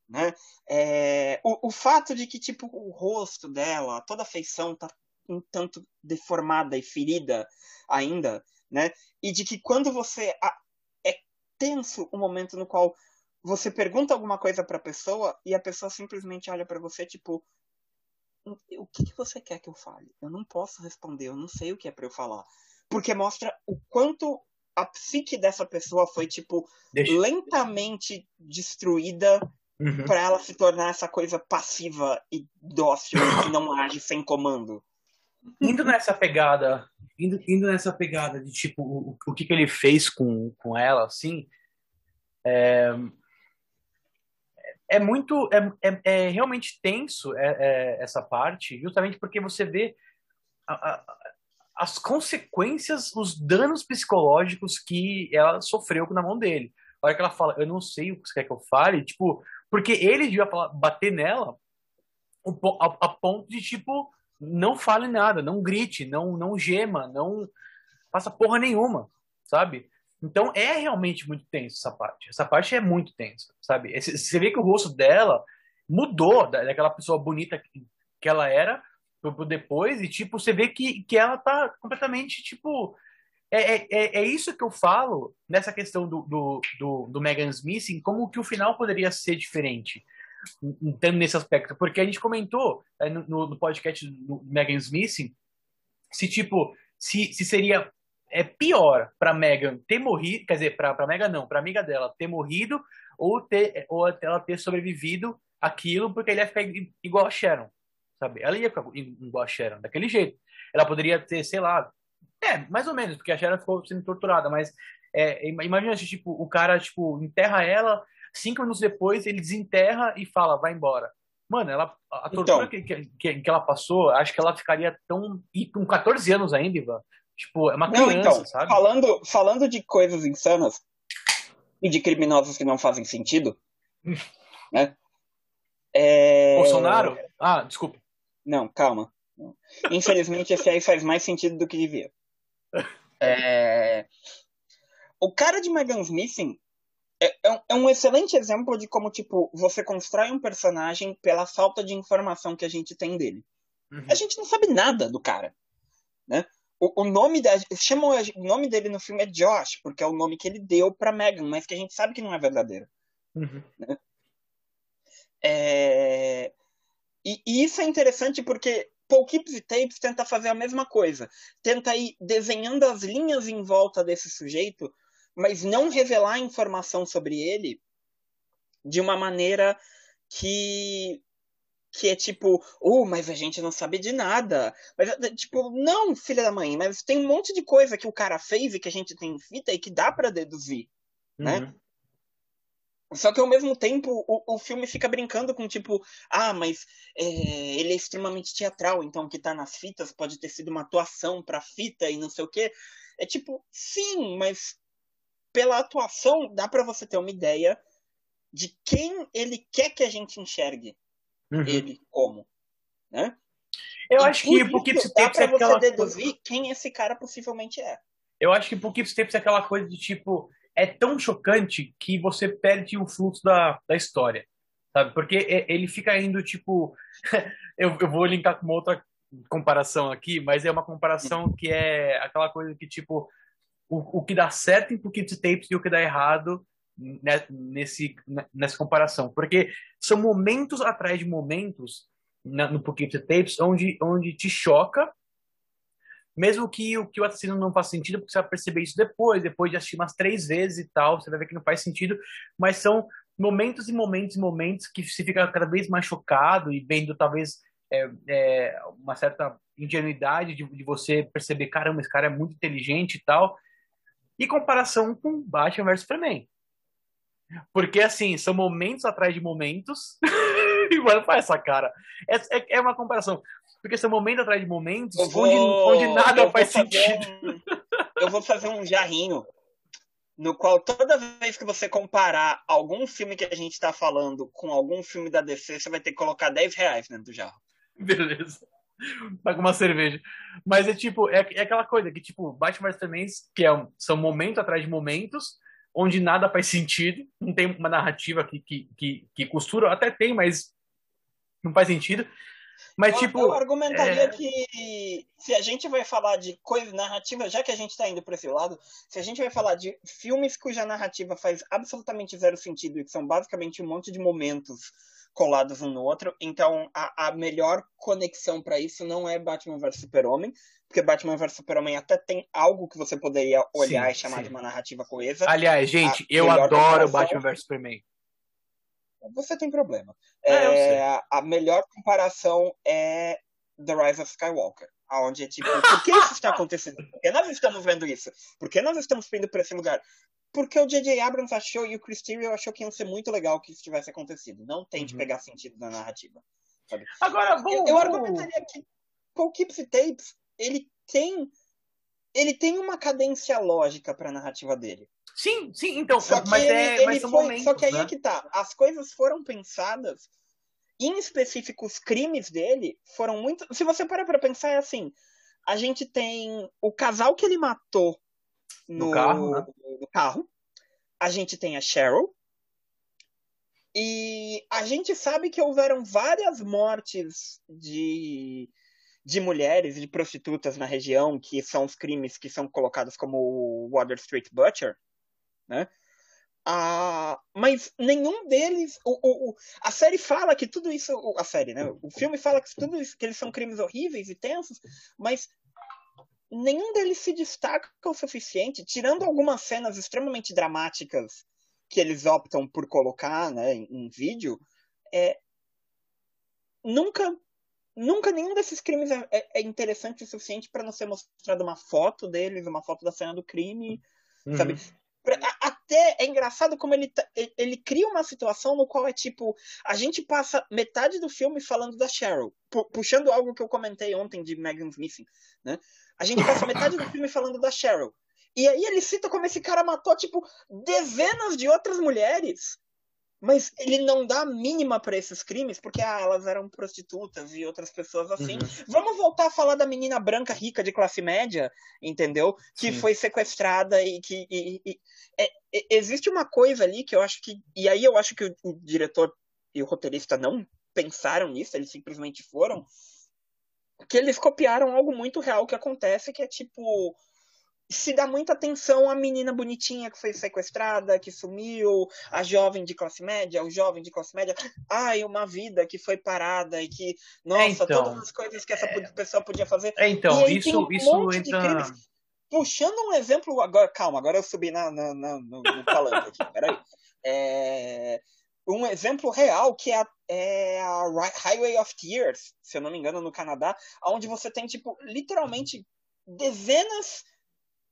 Speaker 2: Né? É... O, o fato de que, tipo, o rosto dela, toda a feição tá um tanto deformada e ferida ainda, né? E de que quando você é tenso o momento no qual você pergunta alguma coisa para a pessoa e a pessoa simplesmente olha para você tipo o que, que, você quer que eu fale? Eu não posso responder, eu não sei o que é para eu falar, porque mostra o quanto a psique dessa pessoa foi tipo Deixa. lentamente destruída uhum. para ela se tornar essa coisa passiva e dócil que não age sem comando
Speaker 1: indo nessa pegada, indo, indo nessa pegada de tipo o, o que, que ele fez com, com ela, assim, é, é muito, é, é, é realmente tenso é, é, essa parte, justamente porque você vê a, a, as consequências, os danos psicológicos que ela sofreu na mão dele. A hora que ela fala, eu não sei o que você quer que eu fale, tipo, porque ele devia bater nela a, a ponto de, tipo, não fale nada, não grite, não, não gema, não faça porra nenhuma, sabe? Então é realmente muito tenso essa parte. Essa parte é muito tensa, sabe? Você vê que o rosto dela mudou daquela pessoa bonita que ela era pro depois e tipo você vê que, que ela tá completamente tipo é, é, é, é isso que eu falo nessa questão do, do, do, do Megan Smith, como que o final poderia ser diferente entrando nesse aspecto, porque a gente comentou é, no, no, podcast do Megan Smith se tipo se, se seria é pior para Megan ter morrido, quer dizer, para Megan não, para amiga dela ter morrido ou ter ou ela ter sobrevivido aquilo porque ele ia ficar igual a Sharon, sabe? Ela ia ficar igual a Sharon, daquele jeito. Ela poderia ter, sei lá, é, mais ou menos, porque a Sharon ficou sendo torturada, mas é, imagina se tipo o cara tipo enterra ela Cinco minutos depois, ele desenterra e fala, vai embora. Mano, ela, a tortura então, que, que, que, ela passou, acho que ela ficaria tão. E com 14 anos ainda, Ivan. Tipo, é uma criança, não, então, sabe?
Speaker 2: Falando, falando de coisas insanas e de criminosos que não fazem sentido, né? É...
Speaker 1: Bolsonaro? Ah, desculpa.
Speaker 2: Não, calma. Infelizmente, esse aí faz mais sentido do que devia. É... O cara de Megan's Missing é, é, é, um excelente exemplo de como, tipo, você constrói um personagem pela falta de informação que a gente tem dele. Uhum. A gente não sabe nada do cara, né? O, o nome da, chamam, o nome dele no filme é Josh, porque é o nome que ele deu para Megan, mas que a gente sabe que não é verdadeiro. Uhum. Né? É... E, e, isso é interessante porque Paul Keeps e Tapes tenta fazer a mesma coisa. Tenta ir desenhando as linhas em volta desse sujeito mas não revelar informação sobre ele de uma maneira que que é tipo, oh, mas a gente não sabe de nada. Mas, tipo, não, filha da mãe, mas tem um monte de coisa que o cara fez e que a gente tem em fita e que dá para deduzir, né? uhum. né? Só que ao mesmo tempo o, o filme fica brincando com tipo, ah, mas é, ele é extremamente teatral, então o que tá nas fitas pode ter sido uma atuação pra fita e não sei o quê. É tipo, sim, mas pela atuação dá para você ter uma ideia de quem ele quer que a gente enxergue uhum. ele como, né?
Speaker 1: Eu e acho que o Pouquíssimo
Speaker 2: Dá pra é você deduzir coisa... quem esse cara possivelmente é.
Speaker 1: Eu acho que Pouquíssimo Tempos é aquela coisa de tipo é tão chocante que você perde o fluxo da, da história, sabe? Porque ele fica indo, tipo... eu, eu vou linkar com uma outra comparação aqui, mas é uma comparação que é aquela coisa que, tipo, o, o que dá certo em Pouquinho Tapes e o que dá errado nesse, nessa comparação. Porque são momentos atrás de momentos no Pouquinho Tapes onde, onde te choca mesmo que o que o assassino não faça sentido, porque você vai perceber isso depois, depois de assistir umas três vezes e tal, você vai ver que não faz sentido, mas são momentos e momentos e momentos que você fica cada vez mais chocado e vendo talvez é, é, uma certa ingenuidade de, de, você perceber, caramba, esse cara é muito inteligente e tal, e comparação com Batman vs Superman. Porque, assim, são momentos atrás de momentos. mano, faz essa cara. É, é, é, uma comparação. Porque são momentos atrás de momentos vou, onde, onde nada faz sentido.
Speaker 2: Um, eu vou fazer um jarrinho no qual toda vez que você comparar algum filme que a gente está falando com algum filme da DC, você vai ter que colocar 10 reais dentro do jarro.
Speaker 1: Beleza. Paga uma cerveja. Mas é tipo, é, é aquela coisa que, tipo, Batman Superman, que é um, são momentos atrás de momentos, onde nada faz sentido, não tem uma narrativa que, que, que, que costura, até tem, mas não faz sentido. Mas, eu, tipo.
Speaker 2: Eu argumentaria é... que se a gente vai falar de coisa narrativa, já que a gente tá indo pra esse lado, se a gente vai falar de filmes cuja narrativa faz absolutamente zero sentido e que são basicamente um monte de momentos colados um no outro, então a, a melhor conexão para isso não é Batman vs Super-Homem, porque Batman vs Super-Homem até tem algo que você poderia olhar sim, e chamar sim. de uma narrativa coesa.
Speaker 1: Aliás, gente, eu adoro Batman vs Superman.
Speaker 2: Você tem problema. É, é a melhor comparação é The Rise of Skywalker. Onde é tipo, por que isso está acontecendo? Por que nós estamos vendo isso? Por que nós estamos indo para esse lugar? Porque o J.J. Abrams achou e o Chris Terrio achou que ia ser muito legal que isso tivesse acontecido. Não tente uhum. pegar sentido na narrativa. Sabe?
Speaker 1: Agora, vamos,
Speaker 2: eu, eu argumentaria que Paul Keeps Tapes, ele tem ele tem uma cadência lógica para a narrativa dele.
Speaker 1: Sim, sim, então, só mas, ele, é, mas
Speaker 2: foi,
Speaker 1: momentos,
Speaker 2: Só que aí
Speaker 1: né?
Speaker 2: é que tá. As coisas foram pensadas, em específico, os crimes dele foram muito. Se você parar pra pensar, é assim: a gente tem o casal que ele matou no, no, carro, né? no carro, a gente tem a Cheryl, e a gente sabe que houveram várias mortes de de mulheres, de prostitutas na região, que são os crimes que são colocados como o Water Street Butcher, né? Ah, mas nenhum deles. O, o, a série fala que tudo isso. A série, né? O filme fala que tudo isso, que eles são crimes horríveis e tensos, mas nenhum deles se destaca o suficiente, tirando algumas cenas extremamente dramáticas que eles optam por colocar né, em, em vídeo. É, nunca nunca nenhum desses crimes é, é, é interessante o suficiente para não ser mostrada uma foto deles, uma foto da cena do crime, uhum. sabe? Até é engraçado como ele, ele cria uma situação no qual é tipo, a gente passa metade do filme falando da Cheryl, puxando algo que eu comentei ontem de Megan Smith, né? A gente passa metade do filme falando da Cheryl. E aí ele cita como esse cara matou, tipo, dezenas de outras mulheres mas ele não dá a mínima para esses crimes, porque ah, elas eram prostitutas e outras pessoas assim. Uhum. Vamos voltar a falar da menina branca rica de classe média, entendeu? Que Sim. foi sequestrada e que. E, e, é, existe uma coisa ali que eu acho que. E aí eu acho que o, o diretor e o roteirista não pensaram nisso, eles simplesmente foram. Que eles copiaram algo muito real que acontece, que é tipo se dá muita atenção à menina bonitinha que foi sequestrada, que sumiu, a jovem de classe média, o jovem de classe média. Ai, uma vida que foi parada e que, nossa, então, todas as coisas que essa é... pessoa podia fazer.
Speaker 1: É, então, isso, um isso entra.
Speaker 2: Puxando um exemplo agora, calma, agora eu subi na, na, na no, no falante aqui, peraí. É, um exemplo real que é a, é a Highway of Tears, se eu não me engano, no Canadá, onde você tem, tipo, literalmente dezenas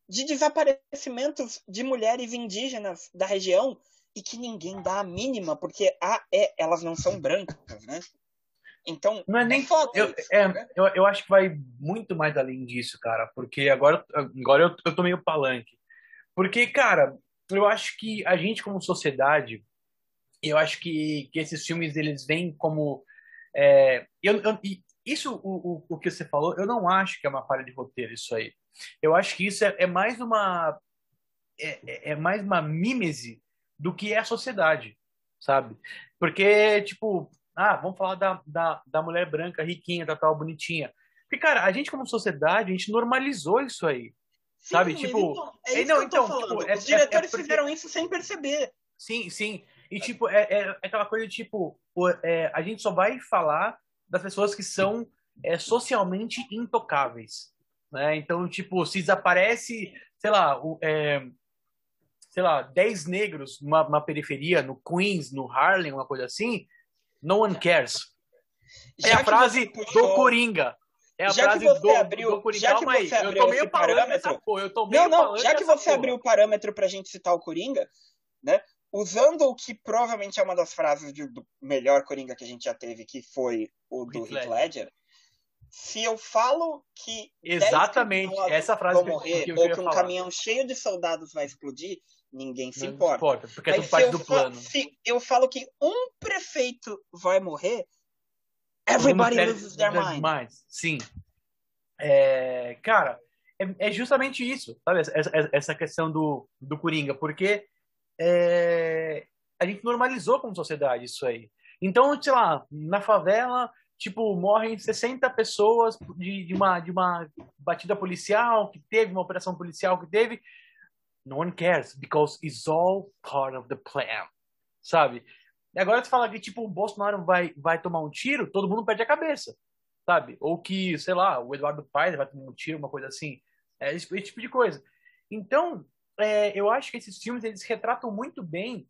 Speaker 2: de desaparecimentos de mulheres indígenas da região e que ninguém dá a mínima, porque a, é, elas não são brancas, né? Então.
Speaker 1: Não é nem. É foda eu, isso, é, né? eu, eu acho que vai muito mais além disso, cara, porque agora, agora eu, eu tô meio palanque. Porque, cara, eu acho que a gente, como sociedade, eu acho que, que esses filmes eles vêm como. É, eu, eu, isso, o, o, o que você falou, eu não acho que é uma falha de roteiro, isso aí. Eu acho que isso é, é mais uma. É, é, é mais uma mímese do que é a sociedade, sabe? Porque, tipo, ah, vamos falar da, da, da mulher branca, riquinha, da tal, bonitinha. Porque, cara, a gente como sociedade, a gente normalizou isso aí. Sim, sabe? Tipo.
Speaker 2: Então, é isso não, que eu então, tipo, é, Os diretores é, porque... fizeram isso sem perceber.
Speaker 1: Sim, sim. E, tipo, é, é, é aquela coisa, tipo, é, a gente só vai falar das pessoas que são é, socialmente intocáveis. Né? Então, tipo, se desaparece, sei lá, o, é, sei lá, 10 negros numa, periferia, no Queens, no Harlem, uma coisa assim, no one cares. É já a frase puxou... do Coringa. É a
Speaker 2: já frase que você do, abriu, do Coringa. Já que você aí, abriu eu esse parâmetro, pô, eu tô meio não, não, já que você porra. abriu o parâmetro pra gente citar o Coringa, né? Usando o que provavelmente é uma das frases de, do melhor Coringa que a gente já teve, que foi o do Heath Ledger, se eu falo que
Speaker 1: exatamente essa frase
Speaker 2: vão morrer que eu, que eu ou que um falar. caminhão cheio de soldados vai explodir, ninguém se não importa. importa
Speaker 1: porque é parte do plano.
Speaker 2: Se eu falo que um prefeito vai morrer, everybody loses their mind. mind.
Speaker 1: Sim. É, cara, é, é, justamente isso, sabe? Essa, essa questão do, do Coringa, porque é, a gente normalizou como sociedade isso aí. Então, sei lá, na favela tipo, morrem 60 pessoas de, de, uma, de uma batida policial que teve, uma operação policial que teve. No one cares, because it's all part of the plan. Sabe? E agora você fala que, tipo, o Bolsonaro vai, vai tomar um tiro, todo mundo perde a cabeça. Sabe? Ou que, sei lá, o Eduardo Paes vai tomar um tiro, uma coisa assim. É esse, esse tipo de coisa. Então, é, eu acho que esses filmes, eles retratam muito bem,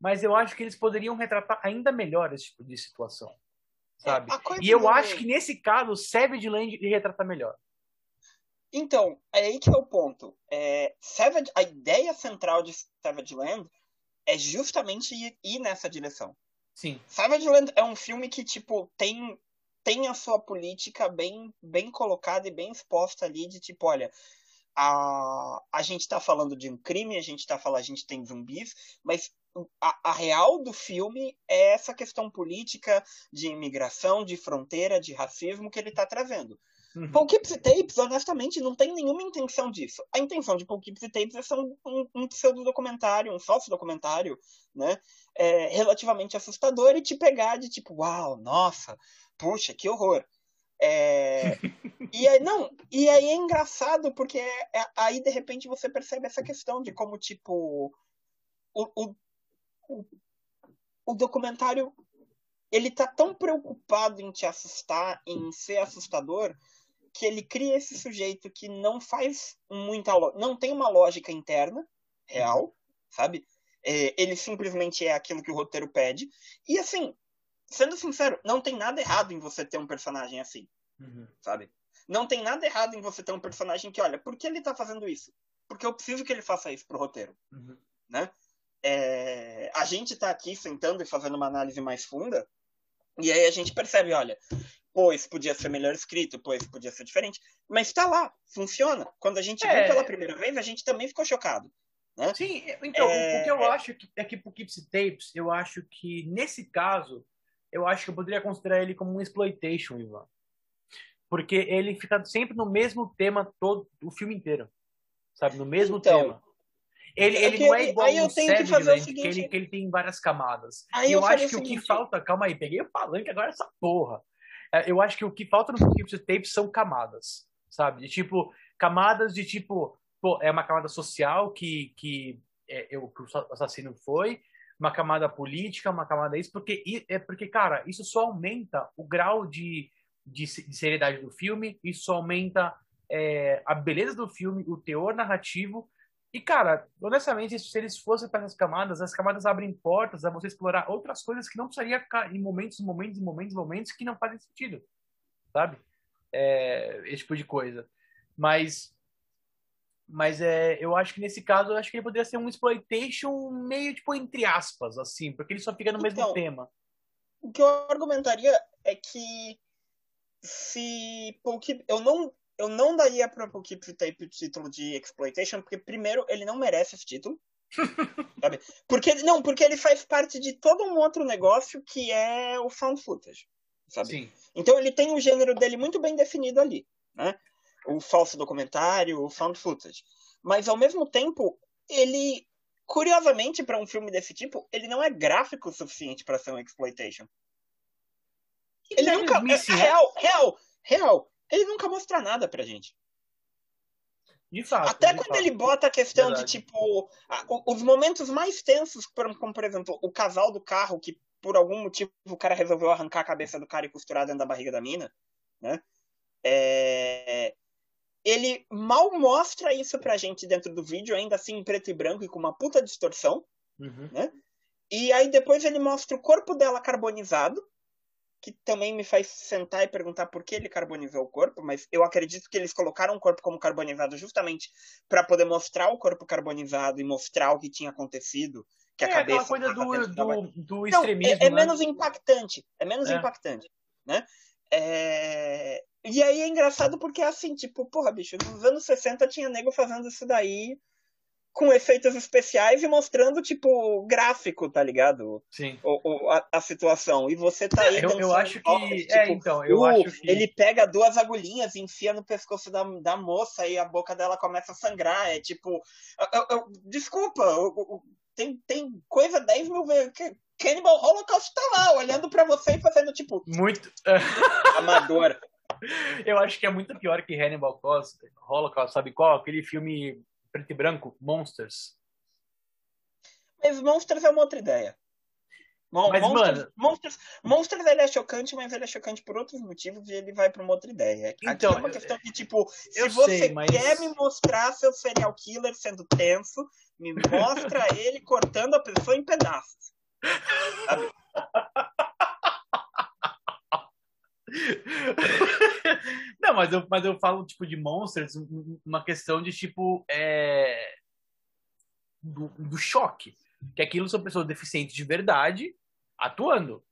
Speaker 1: mas eu acho que eles poderiam retratar ainda melhor esse tipo de situação sabe? É, e eu acho que nesse caso, Savage Land retrata melhor.
Speaker 2: Então, é aí que é o ponto. É, Savage, a ideia central de Savage Land é justamente ir, ir nessa direção.
Speaker 1: Sim.
Speaker 2: Savage Land é um filme que, tipo, tem, tem a sua política bem, bem colocada e bem exposta ali de tipo, olha, a, a gente está falando de um crime, a gente está falando, a gente tem zumbis, mas a, a, real do filme é essa questão política de imigração, de fronteira, de racismo que ele está trazendo. Uhum. Pouquips e Tapes, honestamente, não tem nenhuma intenção disso. A intenção de Pouquips e Tapes é ser um, um, um pseudo-documentário, um falso-documentário, né? É, relativamente assustador e te pegar de tipo, uau, nossa, puxa, que horror. É... e aí, não, e aí é engraçado porque é, é, aí de repente você percebe essa questão de como, tipo, o, o, o, o documentário ele tá tão preocupado em te assustar, em ser assustador, que ele cria esse sujeito que não faz muita não tem uma lógica interna real, sabe? É, ele simplesmente é aquilo que o roteiro pede. E assim, sendo sincero, não tem nada errado em você ter um personagem assim. Uhum. Sabe? Não tem nada errado em você ter um personagem que, olha, por que ele tá fazendo isso? Porque eu preciso que ele faça isso pro roteiro. Uhum. Né? É, a gente tá aqui sentando e fazendo uma análise mais funda, e aí a gente percebe, olha, pô, isso podia ser melhor escrito, pô, isso podia ser diferente, mas tá lá, funciona. Quando a gente é... viu pela primeira vez, a gente também ficou chocado. Né?
Speaker 1: Sim, então, é... o que eu é acho é que pro Keeps Tapes, eu acho que nesse caso, eu acho que eu poderia considerar ele como um exploitation, Ivan. Porque ele fica sempre no mesmo tema todo o filme inteiro. Sabe? No mesmo então, tema. Ele, é ele não é igual aí eu tenho que, fazer o seguinte, que, ele, que ele tem várias camadas. Aí eu, eu acho que o, que falta. Calma aí, peguei o palanque agora essa porra. É, eu acho que o que falta no Keeps Tape são camadas. Sabe? De tipo, camadas de tipo. Pô, é uma camada social que, que, é, eu, que o assassino foi uma camada política, uma camada isso, porque é porque cara, isso só aumenta o grau de, de, de seriedade do filme, isso aumenta é, a beleza do filme, o teor narrativo. E cara, honestamente, se eles fossem para essas camadas, as camadas abrem portas a você explorar outras coisas que não precisaria em momentos, momentos, momentos, momentos que não fazem sentido, sabe? É, esse tipo de coisa. Mas Mas é, eu acho que nesse caso, eu acho que ele poderia ser um exploitation meio, tipo, entre aspas, assim, porque ele só fica no então, mesmo tema.
Speaker 2: O que eu argumentaria é que se Poughkeep, eu não eu não daria para Poughkeep Tape o título de exploitation, porque primeiro ele não merece esse título. sabe? Porque não, porque ele faz parte de todo um outro negócio que é o found footage, sabe? Sim. Então ele tem o gênero dele muito bem definido ali, né? O falso documentário, o found footage. Mas ao mesmo tempo, ele curiosamente para um filme desse tipo, ele não é gráfico o suficiente para ser um exploitation. Ele nunca. É, real, real, real. Ele nunca mostra nada pra gente.
Speaker 1: De fato,
Speaker 2: Até
Speaker 1: de
Speaker 2: quando
Speaker 1: fato.
Speaker 2: ele bota a questão Verdade. de, tipo, os momentos mais tensos, como, por exemplo, o casal do carro, que por algum motivo o cara resolveu arrancar a cabeça do cara e costurar dentro da barriga da mina, né? É... Ele mal mostra isso pra gente dentro do vídeo, ainda assim em preto e branco e com uma puta distorção, uhum. né? E aí depois ele mostra o corpo dela carbonizado, que também me faz sentar e perguntar por que ele carbonizou o corpo, mas eu acredito que eles colocaram o corpo como carbonizado justamente para poder mostrar o corpo carbonizado e mostrar o que tinha acontecido. Que
Speaker 1: é,
Speaker 2: a cabeça
Speaker 1: aquela coisa do, do, do extremismo.
Speaker 2: Não, é,
Speaker 1: é
Speaker 2: né? menos impactante. É menos é. impactante. Né? É... E aí é engraçado porque é assim, tipo, porra, bicho, nos anos 60 tinha nego fazendo isso daí com efeitos especiais e mostrando, tipo, gráfico, tá ligado?
Speaker 1: Sim.
Speaker 2: O, o a, a, situação. E você tá aí.
Speaker 1: É, eu, eu acho que. é, tipo, então, eu uh, acho que.
Speaker 2: Ele pega duas agulhinhas, enfia no pescoço da, da moça e a boca dela começa a sangrar. É tipo. Eu, eu, desculpa, tem, tem coisa 10 mil vezes. Cannibal Holocaust tá lá, olhando para você e fazendo, tipo.
Speaker 1: Muito.
Speaker 2: amador.
Speaker 1: Eu acho que é muito pior que Hannibal Holocaust, sabe qual? Aquele filme preto e branco, Monsters.
Speaker 2: Mas Monsters é uma outra ideia.
Speaker 1: Mon mas,
Speaker 2: Monsters,
Speaker 1: mano...
Speaker 2: Monsters, Monsters ele é chocante, mas ele é chocante por outros motivos e ele vai para uma outra ideia. Aqui então, é uma questão de tipo, se você sei, mas... quer me mostrar seu serial killer sendo tenso, me mostra ele cortando a pessoa em pedaços. Sabe?
Speaker 1: Não, mas eu, mas eu falo, tipo, de monsters, uma questão de, tipo, é... do, do choque. Que aquilo são pessoas deficientes de verdade atuando.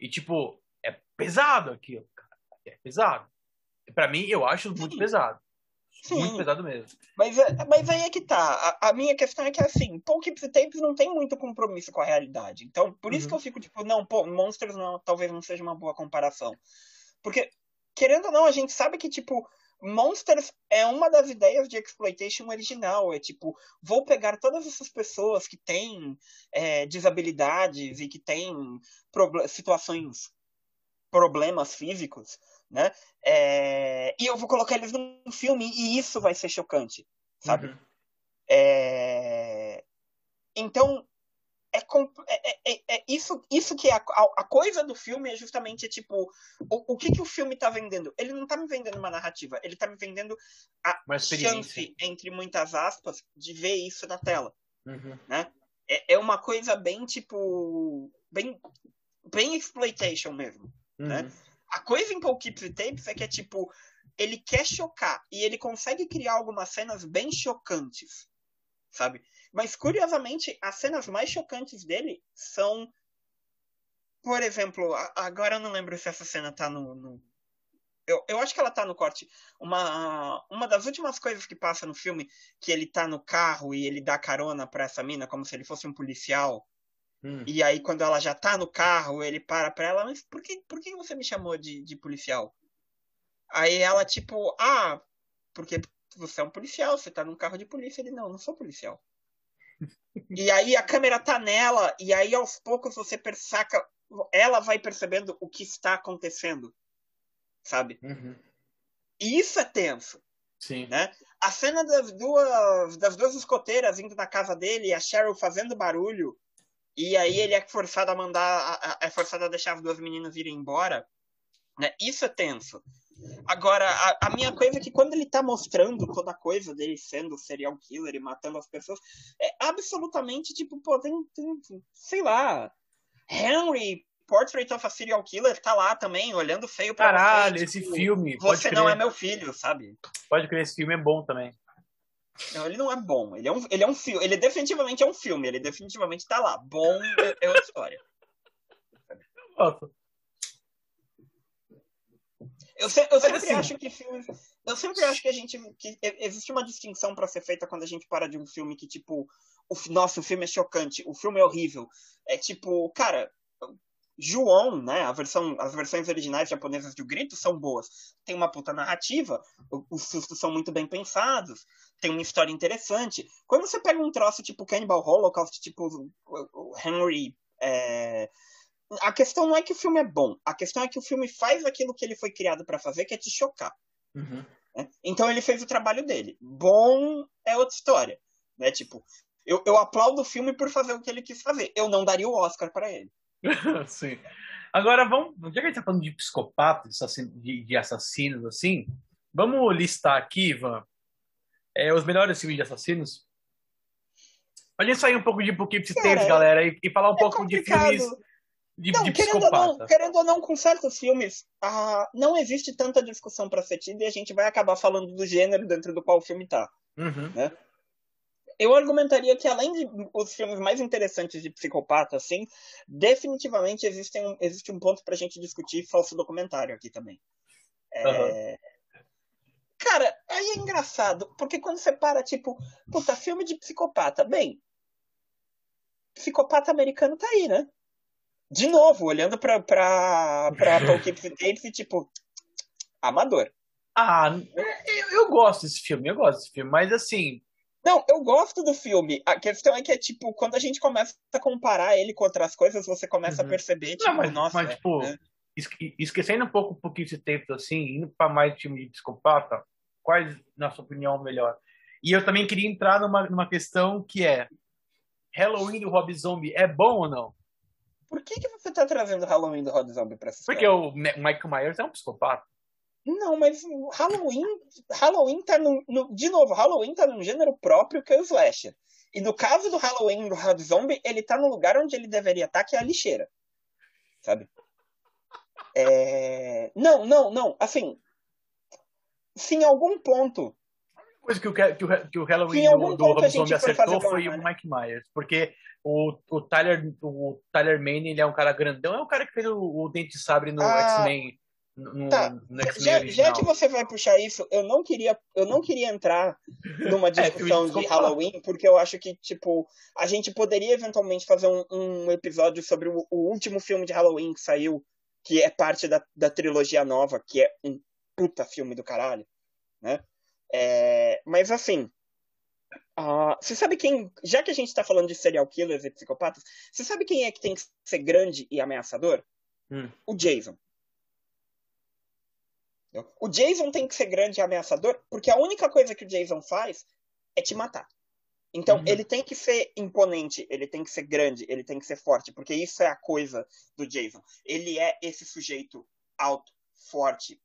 Speaker 1: E, tipo, é pesado aquilo, cara. É pesado. Para mim, eu acho muito Sim. pesado. Sim. Muito pesado mesmo.
Speaker 2: Mas, é, mas aí é que tá. A, a minha questão é que, assim, Pokemon Tapes não tem muito compromisso com a realidade. Então, por isso uhum. que eu fico, tipo, não, pô, Monsters não, talvez não seja uma boa comparação. Porque, querendo ou não, a gente sabe que, tipo, Monsters é uma das ideias de exploitation original. É tipo, vou pegar todas essas pessoas que têm é, desabilidades e que têm situações, problemas físicos, né? É, e eu vou colocar eles num filme e isso vai ser chocante, sabe? Uhum. É, então, é, é, é, é, isso, isso que é a, a, coisa do filme é justamente tipo o, o que, que o filme tá vendendo? Ele não tá me vendendo uma narrativa, ele tá me vendendo a chance, entre muitas aspas, de ver isso na tela. Uhum. Né? É, é uma coisa bem tipo. bem, bem exploitation mesmo. Né? Uhum. Né? A coisa em Poughkeepsie Tapes é que é tipo. Ele quer chocar e ele consegue criar algumas cenas bem chocantes, sabe? Mas, curiosamente, as cenas mais chocantes dele são. Por exemplo, agora eu não lembro se essa cena tá no. no... Eu, eu acho que ela tá no corte. Uma, uma das últimas coisas que passa no filme, que ele tá no carro e ele dá carona pra essa mina, como se ele fosse um policial. Hum. E aí, quando ela já tá no carro, ele para pra ela, mas por que, por que você me chamou de, de policial? Aí ela, tipo, ah, porque você é um policial, você tá num carro de polícia. Ele, não, não sou policial. E aí a câmera tá nela, e aí aos poucos você persaca, ela vai percebendo o que está acontecendo, sabe? Uhum. E isso é tenso.
Speaker 1: Sim.
Speaker 2: Né? A cena das duas, das duas escoteiras indo na casa dele, a Cheryl fazendo barulho, e aí ele é forçado a mandar, é forçado a deixar as duas meninas irem embora. Né? Isso é tenso. Agora, a, a, minha coisa é que quando ele tá mostrando toda a coisa dele sendo serial killer e matando as pessoas, é absolutamente tipo, pô, tem, tem sei lá, Henry, Portrait of a Serial Killer, tá lá também, olhando feio
Speaker 1: pra Caralho, você, tipo, esse filme.
Speaker 2: Você não é meu filho, sabe?
Speaker 1: Pode crer, esse filme é bom também.
Speaker 2: Não, ele não é bom. Ele é um, ele é um filme. Ele definitivamente é um filme. Ele definitivamente tá lá. Bom é, é outra história. Nossa. Eu, se, eu sempre assim, acho que filmes. Eu sempre acho que a gente. que existe uma distinção para ser feita quando a gente para de um filme que, tipo, o, nossa, o filme é chocante, o filme é horrível. É tipo, cara, João, né? A versão, as versões originais japonesas de O Grito são boas. Tem uma puta narrativa, os sustos são muito bem pensados, tem uma história interessante. Quando você pega um troço tipo Cannibal Holocaust, tipo o Henry. É... A questão não é que o filme é bom, a questão é que o filme faz aquilo que ele foi criado para fazer, que é te chocar. Uhum. Né? Então ele fez o trabalho dele. Bom é outra história. Né? Tipo, eu, eu aplaudo o filme por fazer o que ele quis fazer. Eu não daria o Oscar para ele.
Speaker 1: Sim. Agora, vamos, já que a gente tá falando de psicopatas, de, de assassinos, assim, vamos listar aqui, Ivan, é, os melhores filmes de assassinos. A gente sair um pouco de Apocalipse Tapes, galera, e, e, falar um é pouco complicado. de filmes de,
Speaker 2: não,
Speaker 1: de
Speaker 2: querendo, ou não, querendo ou não, com certos filmes, ah, não existe tanta discussão para ser tida e a gente vai acabar falando do gênero dentro do qual o filme tá. Uhum. Né? eu argumentaria que além de os filmes mais interessantes de psicopata, assim, definitivamente existem, existe um ponto pra gente discutir falso documentário aqui também. É... Uhum. Cara, aí é engraçado, porque quando você para, tipo, puta, filme de psicopata, bem, psicopata americano tá aí, né? De novo, olhando pra, pra, pra Apocalipse Tapes e tipo, amador.
Speaker 1: Ah, eu, eu gosto desse filme, eu gosto desse filme, mas assim,
Speaker 2: não, eu gosto do filme. A questão é que é tipo, quando a gente começa a comparar ele com outras coisas, você começa uhum. a perceber, tipo, não,
Speaker 1: mas,
Speaker 2: nossa.
Speaker 1: Mas, tipo, né? esquecendo um pouco um pouquinho esse tempo assim, indo para mais time de psicopata, quais, na sua opinião, melhor? E eu também queria entrar numa, numa questão que é: Halloween do Rob Zombie é bom ou não?
Speaker 2: Por que, que você tá trazendo Halloween do Rob Zombie pra essa
Speaker 1: Porque o Michael Myers é um psicopata.
Speaker 2: Não, mas Halloween, Halloween tá no, no, De novo, Halloween tá num gênero próprio que é o slasher. E no caso do Halloween do Rob Zombie, ele tá no lugar onde ele deveria estar, tá, que é a lixeira. Sabe? É... Não, não, não. Assim, se em algum ponto.
Speaker 1: A coisa que o, que o, que o Halloween do, do Rob Zombie acertou foi o Mike Myers. Porque o, o, Tyler, o Tyler Mane, ele é um cara grandão. É o cara que fez o, o Dente Sabre no ah, X-Men no,
Speaker 2: tá. No já, já, que você vai puxar isso, eu não queria, eu não queria entrar numa é, discussão é, de Halloween, porque eu acho que, tipo, a gente poderia eventualmente fazer um, um episódio sobre o, o, último filme de Halloween que saiu, que é parte da, da trilogia nova, que é um puta filme do caralho, né? É, mas assim, uh, você sabe quem, já que a gente tá falando de serial killers e psicopatas, você sabe quem é que tem que ser grande e ameaçador? Hum. O Jason. O Jason tem que ser grande e ameaçador, porque a única coisa que o Jason faz é te matar. Então, uhum. ele tem que ser imponente, ele tem que ser grande, ele tem que ser forte, porque isso é a coisa do Jason. Ele é esse sujeito alto, forte,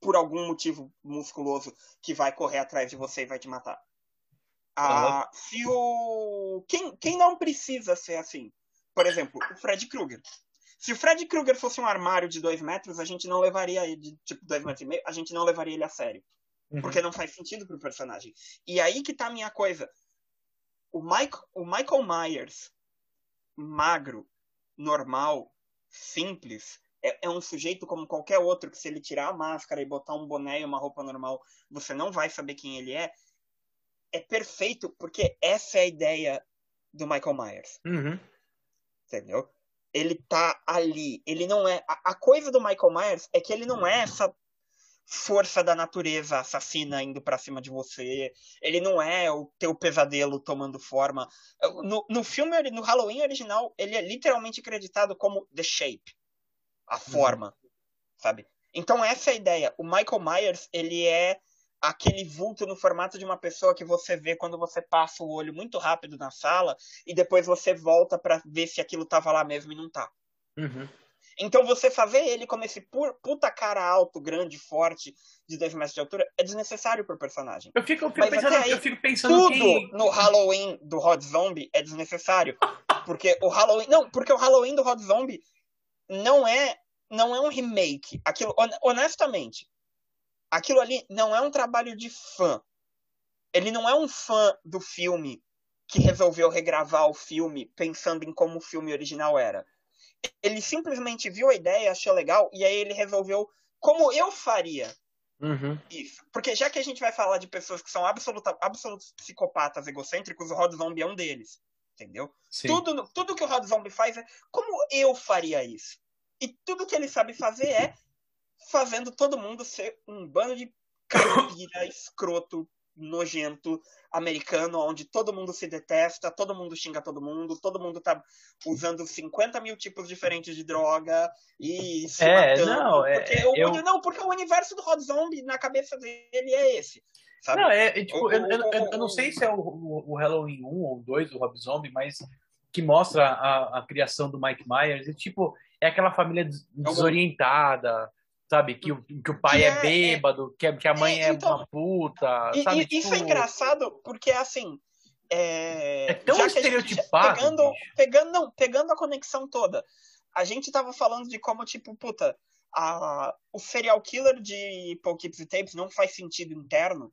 Speaker 2: por algum motivo musculoso, que vai correr atrás de você e vai te matar. Ah, uhum. se o... quem, quem não precisa ser assim? Por exemplo, o Fred Krueger. Se o Fred Krueger fosse um armário de dois metros, a gente não levaria ele, de tipo dois metros e meio, a gente não levaria ele a sério. Uhum. Porque não faz sentido pro personagem. E aí que tá a minha coisa. O, Mike, o Michael Myers, magro, normal, simples, é, é, um sujeito como qualquer outro, que se ele tirar a máscara e botar um boné e uma roupa normal, você não vai saber quem ele é. É perfeito, porque essa é a ideia do Michael Myers. Uhum. Entendeu? ele tá ali. Ele não é. A, a, coisa do Michael Myers é que ele não é essa força da natureza assassina indo para cima de você. Ele não é o teu pesadelo tomando forma. No, no filme, no Halloween original, ele é literalmente acreditado como The Shape a uhum. forma, uhum. sabe? Então essa é a ideia. O Michael Myers, ele é aquele vulto no formato de uma pessoa que você vê quando você passa o olho muito rápido na sala e depois você volta para ver se aquilo tava lá mesmo e não tá. Uhum. Então você fazer ele como esse puta cara alto, grande, forte, de 2 metros de altura, é desnecessário pro personagem.
Speaker 1: Eu fico, eu fico pensando, aí, eu fico pensando
Speaker 2: tudo
Speaker 1: que...
Speaker 2: no Halloween do Hot Zombie é desnecessário. porque o Halloween. Não, porque o Halloween do Hot Zombie não é. Não é um remake. Aquilo, honestamente, aquilo ali não é um trabalho de fã. ele não é um fã do filme que resolveu regravar o filme pensando em como o filme original era. Ele simplesmente viu a ideia, achou legal, e aí ele resolveu como eu faria
Speaker 1: uhum.
Speaker 2: isso. Porque já que a gente vai falar de pessoas que são absoluta, absolutos psicópatas egocêntricos, o Rod Zombie é um deles. Entendeu? Tudo, tudo que o Rod Zombie faz é como eu faria isso. E tudo que ele sabe fazer é fazendo todo mundo ser um bando de caipira, escroto, nojento americano, onde todo mundo se detesta, todo mundo xinga todo mundo, todo mundo tá usando 50 mil tipos diferentes de droga e se
Speaker 1: é, matando. Não,
Speaker 2: é, porque
Speaker 1: eu...
Speaker 2: o, não, porque o universo do Rod Zombie na cabeça dele é esse. Sabe?
Speaker 1: Não, é, é tipo, o, eu, eu, eu, não sei se é o, o, Halloween 1 ou 2 do Rob Zombie, mas que mostra a, a criação do Mike Myers e tipo, é aquela família é desorientada, sabe? Que, que o pai que é, é, bêbado, que, que a mãe é, então, uma puta.
Speaker 2: E,
Speaker 1: sabe?
Speaker 2: E, tipo... Isso é engraçado porque, assim. É,
Speaker 1: é tão estereotipado.
Speaker 2: Pegando, pegando, não, pegando a conexão toda. A gente tava falando de como, tipo, puta, a, o serial killer de Poughkeepsie Tapes não faz sentido interno.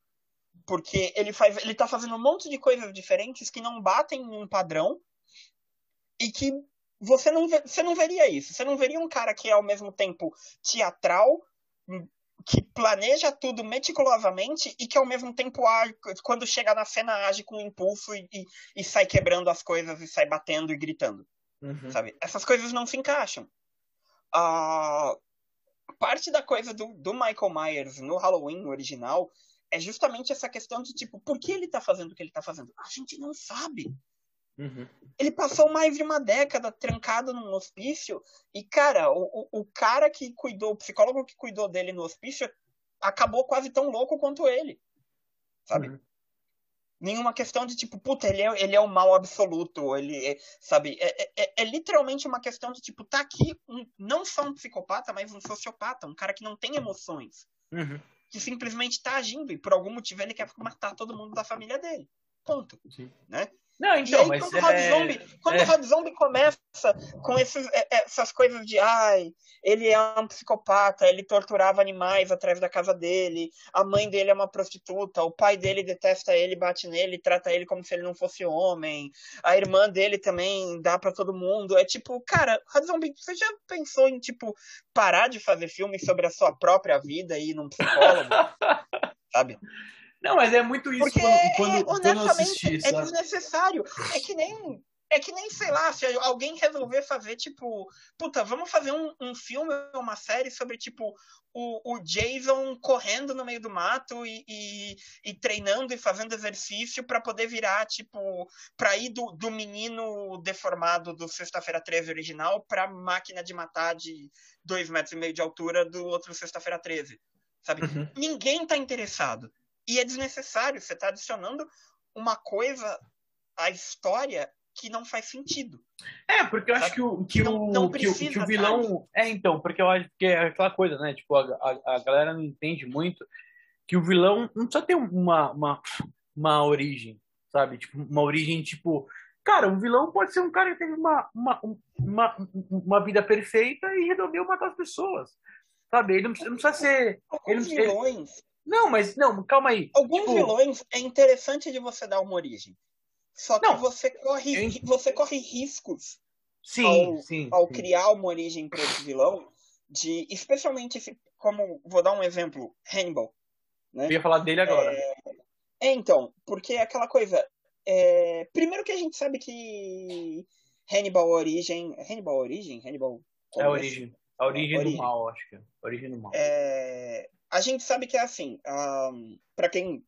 Speaker 2: Porque ele, faz, ele tá fazendo um monte de coisas diferentes que não batem em um padrão e que você não, você não veria isso. Você não veria um cara que é ao mesmo tempo teatral, que planeja tudo meticulosamente e que ao mesmo tempo, quando chega na cena, age com impulso e, e, e sai quebrando as coisas e sai batendo e gritando. Uhum. Sabe? Essas coisas não se encaixam. Uh, parte da coisa do, do Michael Myers no Halloween original é justamente essa questão de tipo, por que ele tá fazendo o que ele tá fazendo? A gente não sabe.
Speaker 1: Uhum.
Speaker 2: Ele passou mais de uma década trancado num hospício e, cara, o, o, o, cara que cuidou, o psicólogo que cuidou dele no hospício acabou quase tão louco quanto ele. Sabe? Uhum. Nenhuma questão de tipo, puta, ele é, ele é o mal absoluto, ele é, sabe? É, é, é, é literalmente uma questão de tipo, tá aqui um, não só um psicopata, mas um sociopata, um cara que não tem emoções.
Speaker 1: Uhum.
Speaker 2: Que simplesmente tá agindo e por algum motivo ele quer matar todo mundo da família dele. Ponto.
Speaker 1: Sim.
Speaker 2: Né?
Speaker 1: Não, então, aí,
Speaker 2: mas
Speaker 1: quando,
Speaker 2: é... o Rob Zombie, quando é... o Rob Zombie começa com esses, é, é, essas coisas de ai, ele é um psicopata, ele torturava animais atrás da casa dele, a mãe dele é uma prostituta, o pai dele detesta ele, bate nele, trata ele como se ele não fosse homem, a irmã dele também dá para todo mundo. É tipo, cara, Rob Zombie, você já pensou em tipo parar de fazer filmes sobre a sua própria vida e ir num psicólogo? sabe?
Speaker 1: Não, mas é muito isso
Speaker 2: Porque,
Speaker 1: quando, quando,
Speaker 2: quando eu assisti, é sabe? desnecessário. É que nem é que nem, sei lá, se alguém resolver fazer, tipo, puta, vamos fazer um, um filme, uma série sobre, tipo, o, o Jason correndo no meio do mato e, e, e treinando e fazendo exercício para poder virar, tipo, pra ir do, do menino deformado do Sexta-feira 13 original pra máquina de matar de dois metros e meio de altura do outro Sexta-feira 13, sabe? Uhum. Ninguém tá interessado. E é desnecessário, você está adicionando uma coisa à história que não faz sentido.
Speaker 1: É, porque eu acho que o, que, não, o, não precisa, que, o, que o vilão. Sabe? É, então, porque eu acho que é aquela coisa, né? Tipo, a, a, a, galera não entende muito que o vilão não precisa ter uma, uma, uma origem, sabe? Tipo, uma origem, tipo. Cara, um vilão pode ser um cara que teve uma, uma, uma, uma vida perfeita e resolveu matar as pessoas. Sabe? Ele não, não precisa ser.
Speaker 2: Ele, vilões
Speaker 1: não, mas não, calma aí.
Speaker 2: Alguns tipo... vilões é interessante de você dar uma origem. Só que não, você corre, eu... você corre riscos
Speaker 1: sim,
Speaker 2: ao,
Speaker 1: sim,
Speaker 2: ao
Speaker 1: sim.
Speaker 2: criar uma origem para esse vilão, de especialmente se, como vou dar um exemplo, Hannibal. Né?
Speaker 1: Eu ia falar dele agora.
Speaker 2: É, é então, porque é aquela coisa. É, primeiro que a gente sabe que Hannibal origem, Hannibal origem, Hannibal
Speaker 1: é a origem, a origem, origem. do mal, acho que é. A origem do mal.
Speaker 2: É, a gente sabe que é assim. Um, para quem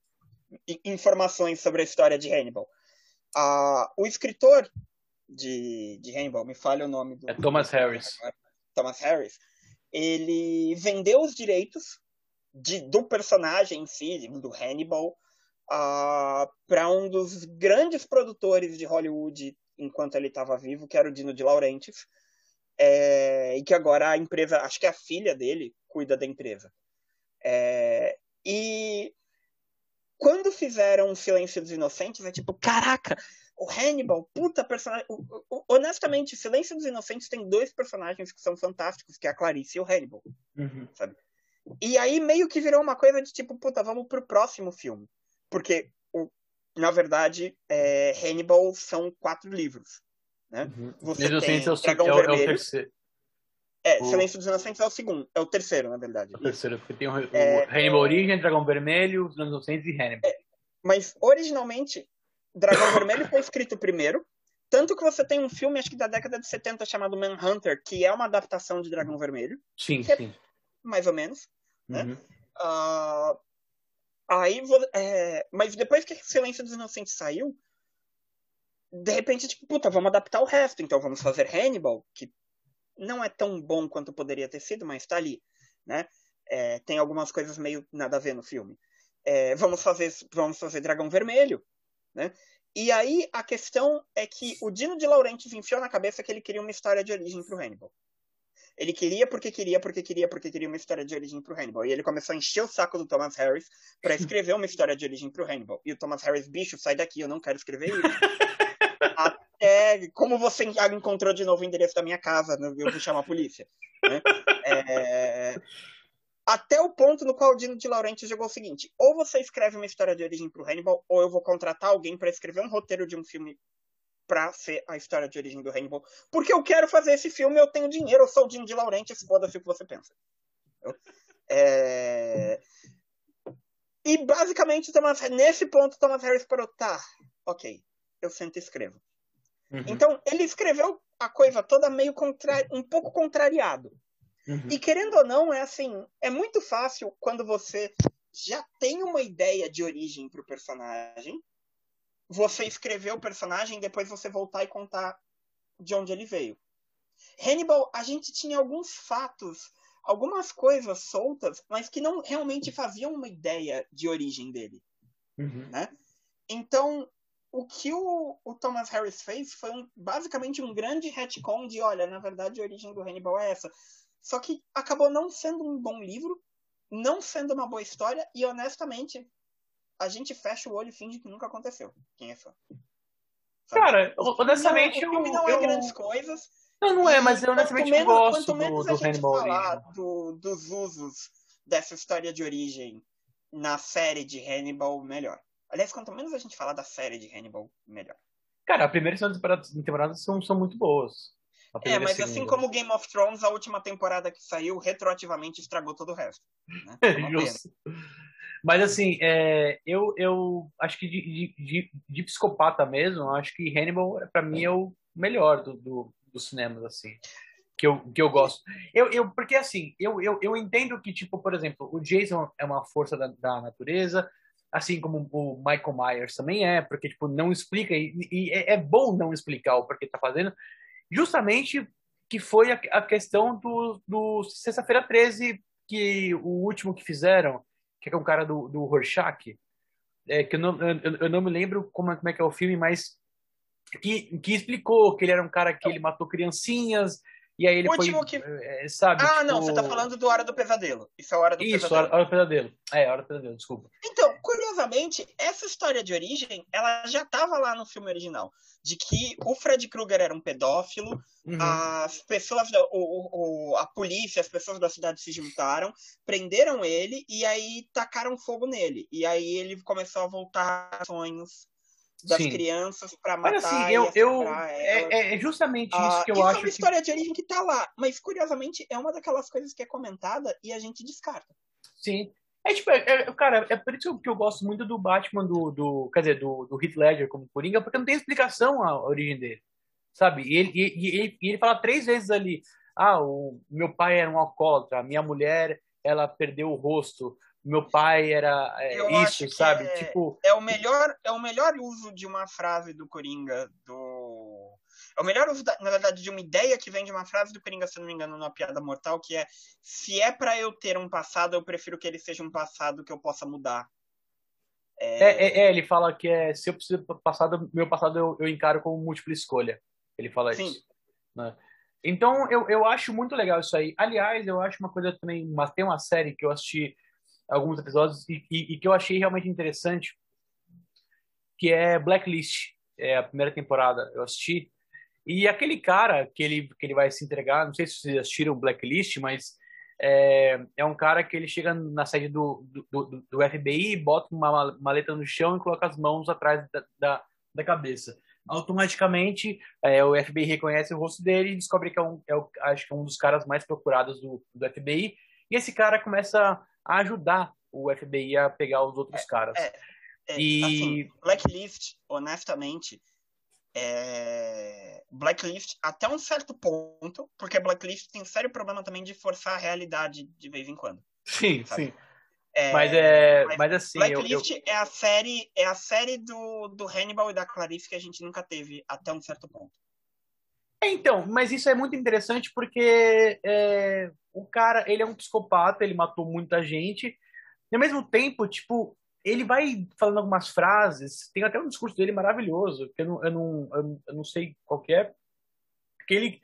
Speaker 2: informações sobre a história de Hannibal, uh, o escritor de, de Hannibal, me falha o nome do.
Speaker 1: É Thomas Harris.
Speaker 2: Thomas Harris. Ele vendeu os direitos de, do personagem em si, do Hannibal, uh, para um dos grandes produtores de Hollywood enquanto ele estava vivo, que era o Dino de Laurentiis. É, e que agora a empresa, acho que é a filha dele, cuida da empresa. É, e quando fizeram o Silêncio dos Inocentes, é tipo, caraca, o Hannibal, puta personagem. Honestamente, Silêncio dos Inocentes tem dois personagens que são fantásticos, que é a Clarice e o Hannibal.
Speaker 1: Uhum.
Speaker 2: Sabe? E aí meio que virou uma coisa de tipo, puta, vamos pro próximo filme. Porque o, na verdade, é, Hannibal são quatro livros. Né?
Speaker 1: Uhum. Você tem é o, Dragão é o, Vermelho. É o terceiro.
Speaker 2: É, o... Silêncio dos Inocentes é o segundo. É o terceiro, na verdade. É
Speaker 1: o terceiro, porque tem o, é, Hannibal Origem, Dragão Vermelho, Os Inocentes e Hannibal. É,
Speaker 2: mas, originalmente, Dragão Vermelho foi escrito primeiro. Tanto que você tem um filme, acho que da década de 70, chamado Manhunter, que é uma adaptação de Dragão Vermelho.
Speaker 1: Sim, sim.
Speaker 2: mais ou menos. Né? Uhum. Uh, Aí, é, mas depois que Silêncio dos Inocentes saiu, de repente, tipo, puta, vamos adaptar o resto. Então vamos fazer Hannibal, que não é tão bom quanto poderia ter sido, mas tá ali, né? É, tem algumas coisas meio nada a ver no filme. É, vamos fazer vamos fazer Dragão Vermelho, né? E aí a questão é que o Dino de Laurentiis enfiou na cabeça que ele queria uma história de origem pro Hannibal. Ele queria porque queria, porque queria, porque queria uma história de origem pro Hannibal. E ele começou a encher o saco do Thomas Harris para escrever uma história de origem pro Hannibal. E o Thomas Harris, bicho, sai daqui, eu não quero escrever isso. Até como você encontrou de novo o endereço da minha casa, né? eu vou chamar a polícia. Né? É... Até o ponto no qual o Dino de Laurentiis jogou o seguinte: ou você escreve uma história de origem pro Hannibal, ou eu vou contratar alguém para escrever um roteiro de um filme pra ser a história de origem do Hannibal. Porque eu quero fazer esse filme, eu tenho dinheiro, eu sou o Dino de Laurentiis, foda-se o que você pensa. É... E basicamente, Thomas, nesse ponto, Thomas Harris parou, tá, ok, eu sento e escrevo. Uhum. Então, ele escreveu a coisa toda meio contra... um pouco contrariado. Uhum. E querendo ou não, é assim, é muito fácil quando você já tem uma ideia de origem pro personagem, você escrever o personagem e depois você voltar e contar de onde ele veio. Hannibal, a gente tinha alguns fatos, algumas coisas soltas, mas que não realmente faziam uma ideia de origem dele. Uhum. Né? Então, o que o, o, Thomas Harris fez foi um, basicamente um grande retcon de, olha, na verdade a origem do Hannibal é essa. Só que acabou não sendo um bom livro, não sendo uma boa história, e honestamente, a gente fecha o olho e finge que nunca aconteceu. Quem é fã?
Speaker 1: Sabe? Cara, honestamente,
Speaker 2: não, o filme não é grandes coisas.
Speaker 1: Não, não é, mas eu honestamente menos, gosto quanto menos do, do
Speaker 2: a gente falar do, dos usos dessa história de origem na série de Hannibal, melhor. Aliás, quanto menos a gente falar da série de Hannibal, melhor.
Speaker 1: Cara, a primeira e segunda temporada, temporadas são, são muito boas.
Speaker 2: É, mas assim como Game of Thrones, a última temporada que saiu, retroativamente estragou todo o resto. Né?
Speaker 1: Justo. Mas assim, é, eu, eu acho que de, de, de, psicopata mesmo, acho que Hannibal, para mim, é o melhor do, do, dos cinemas, assim. Que eu, que eu gosto. Eu, eu, porque assim, eu, eu, eu entendo que, tipo, por exemplo, o Jason é uma força da, da natureza, assim como o Michael Myers também é, porque, tipo, não explica, e, e é, é bom não explicar o porquê tá fazendo, justamente que foi a, a questão do, do Sexta-feira 13, que o último que fizeram, que é um cara do, do Rorschach, é, que eu não, eu, eu, não me lembro como é, como é que é o filme, mas que, que explicou que ele era um cara que ele matou criancinhas, e aí ele
Speaker 2: Último
Speaker 1: foi,
Speaker 2: que...
Speaker 1: É, sabe?
Speaker 2: Ah, tipo... não, você tá falando do Hora do Pesadelo. Isso é Hora do
Speaker 1: Isso,
Speaker 2: Pesadelo.
Speaker 1: Isso, Hora do Pesadelo. É, Hora do Pesadelo, desculpa.
Speaker 2: Então, curiosamente, essa história de origem, ela já tava lá no filme original. De que o Fred Krueger era um pedófilo, uhum. as pessoas, o, o, a polícia, as pessoas da cidade se juntaram, prenderam ele e aí tacaram fogo nele. E aí ele começou a voltar a sonhos das Sim. crianças para matar mas, assim,
Speaker 1: eu, eu é, é, justamente isso ah, que eu isso acho. É
Speaker 2: uma história de origem que tá lá, mas curiosamente é uma daquelas coisas que é comentada e a gente descarta.
Speaker 1: Sim. É tipo, é, é, cara, é por isso que eu gosto muito do Batman do, do quer dizer, do, do Heath Ledger como Coringa, porque não tem explicação a origem dele, sabe? E ele, e, e ele, e ele fala três vezes ali, ah, o meu pai era um alcoólatra, minha mulher, ela perdeu o rosto, meu pai era é, isso, sabe?
Speaker 2: É,
Speaker 1: tipo
Speaker 2: é o melhor é o melhor uso de uma frase do Coringa do é o melhor uso da, na verdade de uma ideia que vem de uma frase do Coringa, se não me engano, numa piada mortal, que é se é para eu ter um passado, eu prefiro que ele seja um passado que eu possa mudar.
Speaker 1: É, é, é, é ele fala que é se eu preciso passado, meu passado eu, eu encaro como múltipla escolha. Ele fala Sim. isso. Né? Então eu, eu acho muito legal isso aí. Aliás, eu acho uma coisa também, mas tem uma série que eu assisti alguns episódios e, e, e, que eu achei realmente interessante, que é Blacklist, é a primeira temporada eu assisti e aquele cara que ele que ele vai se entregar, não sei se vocês assistiram Blacklist, mas é, é um cara que ele chega na sede do, do, do, do FBI, bota uma maleta no chão e coloca as mãos atrás da, da, da cabeça. Automaticamente, é, o FBI reconhece o rosto dele e descobre que é um, é o, acho que é um dos caras mais procurados do, do FBI. E esse cara começa a ajudar o FBI a pegar os outros caras.
Speaker 2: É, é, e... Assim, Blacklist, honestamente, é... Blacklist até um certo ponto, porque Blacklist tem um sério problema também de forçar a realidade de vez em quando.
Speaker 1: Sim, sabe? sim. É, mas é, mas, mas assim,
Speaker 2: Blacklist
Speaker 1: eu, eu...
Speaker 2: é a série, é a série do, do Hannibal e da Clarice que a gente nunca teve até um certo ponto.
Speaker 1: É, então, mas isso é muito interessante porque é, o cara, ele é um psicopata, ele matou muita gente. E ao mesmo tempo, tipo, ele vai falando algumas frases, tem até um discurso dele maravilhoso, que eu não, eu não, eu não sei qual é, que ele,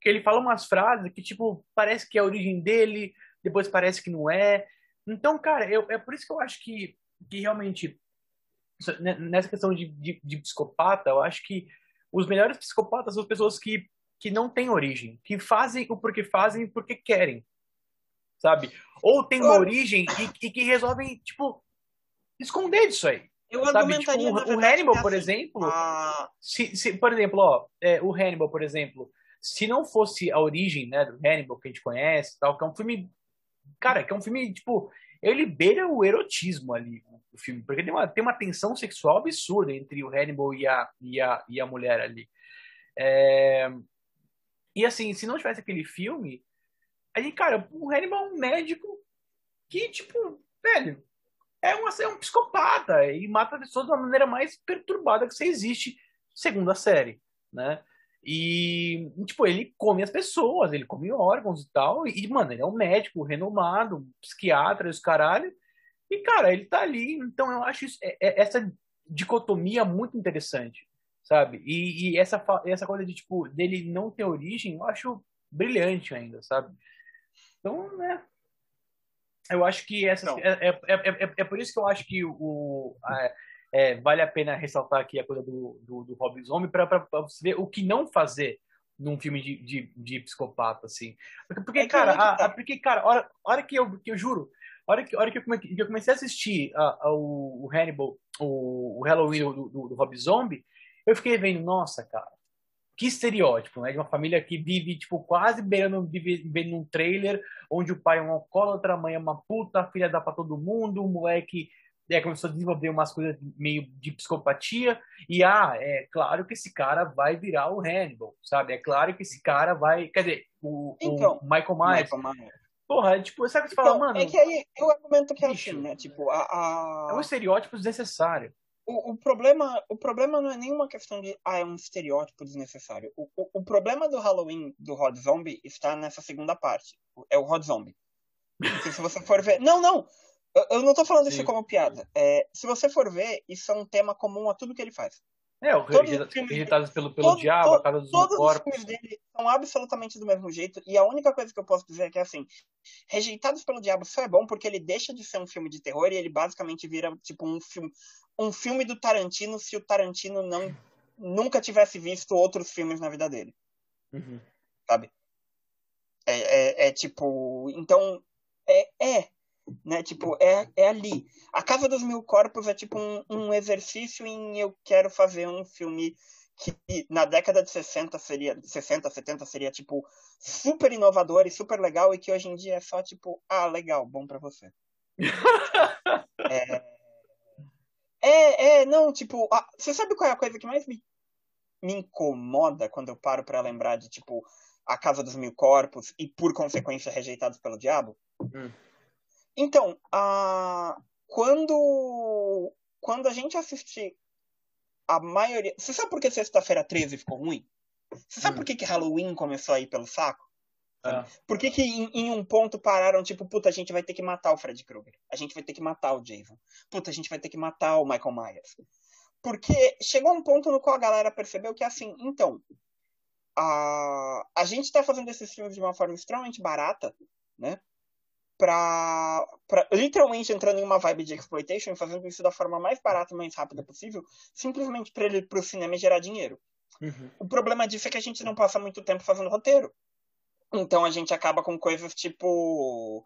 Speaker 1: que ele fala umas frases que, tipo, parece que é a origem dele, depois parece que não é. Então, cara, eu, é por isso que eu acho que, que realmente, nessa questão de, de, de psicopata, eu acho que os melhores psicopatas são as pessoas que, que não têm origem, que fazem o porquê fazem porque querem, sabe? Ou tem uma origem e, e que resolvem, tipo, esconder disso aí.
Speaker 2: Eu sabe? Tipo, o,
Speaker 1: o Hannibal, por assim, exemplo, se, se, por exemplo, ó, é, o Hannibal, por exemplo, se não fosse a origem, né, do Hannibal que a gente conhece, tal, que é um filme, cara, que é um filme tipo, ele beira o erotismo ali, o filme, porque tem uma, tem uma tensão sexual absurda entre o Hannibal e a, e a, e a mulher ali. É... E assim, se não tivesse aquele filme, a gente, cara, o Hannibal é um médico que, tipo, velho, é, uma, é um psicopata e mata pessoas uma maneira mais perturbada que você existe, segundo a série, né? E, tipo, ele come as pessoas, ele come órgãos e tal. E, mano, ele é um médico renomado, psiquiatra, os caralho. E, cara, ele tá ali. Então, eu acho isso, é, é, essa dicotomia muito interessante, sabe? E, e, essa, essa coisa de, tipo, dele não ter origem, eu acho brilhante ainda, sabe? Então, né? eu acho que essa é, é, é, é, por isso que eu acho que o, é, vale a pena ressaltar aqui a coisa do, do, do Rob Zombie para você ver o que não fazer num filme de, de, de psicopata, assim. Porque, porque cara, a, a, porque, cara, hora, hora que eu, que eu juro, hora que, hora que, eu, que eu comecei a assistir a, a, o, Hannibal, o, o Halloween do, do, do Rob Zombie, eu fiquei vendo, nossa, cara, que estereótipo, né? De uma família que vive, tipo, quase beirando, vive, vive num trailer, onde o pai é um alcoólatra, a mãe é uma puta, a filha dá pra todo mundo, o moleque é, começou a desenvolver umas coisas meio de psicopatia, e ah, é claro que esse cara vai virar o Hannibal, sabe? É claro que esse cara vai. Quer dizer, o, então, o Michael Myers. Michael Myers. Porra, tipo, sabe o que você então, fala, mano?
Speaker 2: É que aí eu argumento que é assim, né? Tipo, a, a...
Speaker 1: É um estereótipo desnecessário.
Speaker 2: O, o, problema, o problema não é nenhuma questão de ah, é um estereótipo desnecessário. O, o, o problema do Halloween do Rod Zombie está nessa segunda parte. É o Rod Zombie. Porque se você for ver. Não, não! Eu, eu não estou falando Sim. isso como piada. É, se você for ver, isso é um tema comum a tudo que ele faz.
Speaker 1: É, o rejeitados pelo, pelo todo, diabo, todo, a casa dos
Speaker 2: Todos os filmes dele são absolutamente do mesmo jeito. E a única coisa que eu posso dizer é que, assim, Rejeitados pelo Diabo só é bom porque ele deixa de ser um filme de terror e ele basicamente vira, tipo, um filme, um filme do Tarantino se o Tarantino não nunca tivesse visto outros filmes na vida dele. Uhum. Sabe? É, é, é, tipo. Então. É, é né? Tipo, é, é ali. A Casa dos Mil Corpos é tipo um, um exercício em eu quero fazer um filme que na década de 60 seria 60, 70 seria tipo super inovador e super legal e que hoje em dia é só tipo, ah, legal, bom para você. é, é, é, não, tipo, ah, você sabe qual é a coisa que mais me, me incomoda quando eu paro para lembrar de tipo a Casa dos Mil Corpos e por consequência rejeitados pelo diabo? Hum. Então, a... quando quando a gente assiste a maioria. Você sabe por que sexta-feira 13 ficou ruim? Você sabe hum. por que, que Halloween começou a ir pelo saco? Ah. Por que, que em, em, um ponto pararam, tipo, puta, a gente vai ter que matar o Fred Krueger. A gente vai ter que matar o Jason. Puta, a gente vai ter que matar o Michael Myers. Porque chegou um ponto no qual a galera percebeu que, assim, então, a, a gente tá fazendo esses filmes de uma forma extremamente barata, né? Pra, pra, literalmente entrando em uma vibe de exploitation e fazendo isso da forma mais barata e mais rápida possível, simplesmente para ele pro cinema gerar dinheiro. Uhum. O problema disso é que a gente não passa muito tempo fazendo roteiro. Então a gente acaba com coisas tipo.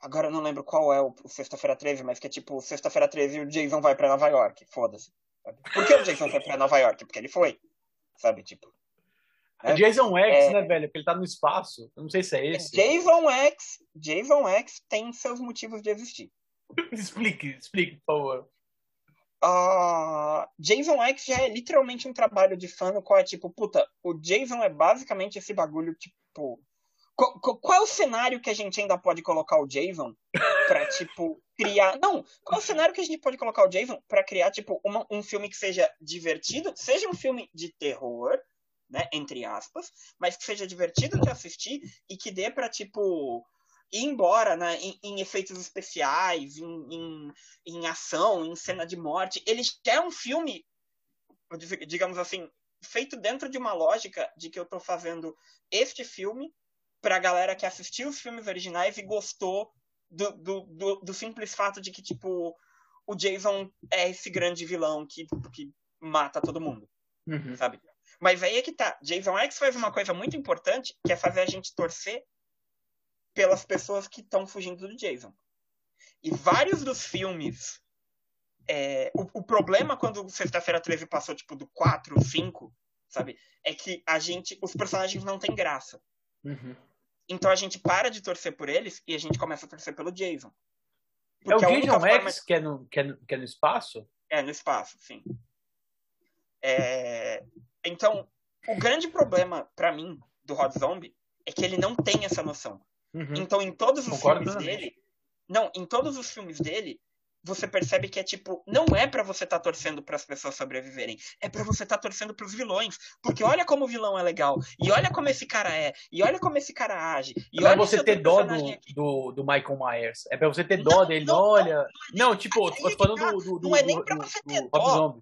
Speaker 2: Agora eu não lembro qual é o, o Sexta-feira 13, mas que é tipo Sexta-feira 13 e o Jason vai para Nova York. Foda-se. Por que o Jason foi pra Nova York? Porque ele foi. Sabe, tipo.
Speaker 1: É Jason X, é... né, velho? Porque ele tá no espaço. Eu não sei se é esse.
Speaker 2: Jason X, Jason X tem seus motivos de existir.
Speaker 1: explique, explique, por favor.
Speaker 2: Uh, Jason X já é literalmente um trabalho de fã no qual é tipo, puta, o Jason é basicamente esse bagulho, tipo. Qual, qual, é o cenário que a gente ainda pode colocar o Jason pra, tipo, criar. Não, qual é o cenário que a gente pode colocar o Jason pra criar, tipo, uma, um filme que seja divertido, seja um filme de terror, né, entre aspas, mas que seja divertido de assistir e que dê pra, tipo, ir embora né, em, em efeitos especiais, em, em, em, ação, em cena de morte. Ele é um filme, digamos assim, feito dentro de uma lógica de que eu estou fazendo este filme para a galera que assistiu os filmes originais e gostou do, do, do, do, simples fato de que, tipo, o Jason é esse grande vilão que, que mata todo mundo, uhum. sabe? Mas aí é que tá. Jason X faz uma coisa muito importante, que é fazer a gente torcer pelas pessoas que estão fugindo do Jason. E vários dos filmes. É, o, o, problema quando Sexta-feira 13 passou, tipo, do 4, 5, sabe? É que a gente. Os personagens não têm graça. Uhum. Então a gente para de torcer por eles e a gente começa a torcer pelo Jason.
Speaker 1: é o Jason forma... X que é, no, que, é no, que é no espaço?
Speaker 2: É, no espaço, sim. É... Então, o grande problema para mim do Rod Zombie é que ele não tem essa noção. Uhum. Então, em todos os Concordo filmes dele. Não, em todos os filmes dele, você percebe que é tipo, não é para você estar tá torcendo para as pessoas sobreviverem, é para você estar tá torcendo para os vilões, porque olha como o vilão é legal, e olha como esse cara é, e olha como esse cara age, e
Speaker 1: é olha você ter dó do, do, do, Michael Myers, é para você ter dó não, dele, não, olha, não, não tipo, tô falando tá. do, do,
Speaker 2: não é nem para você ter dó.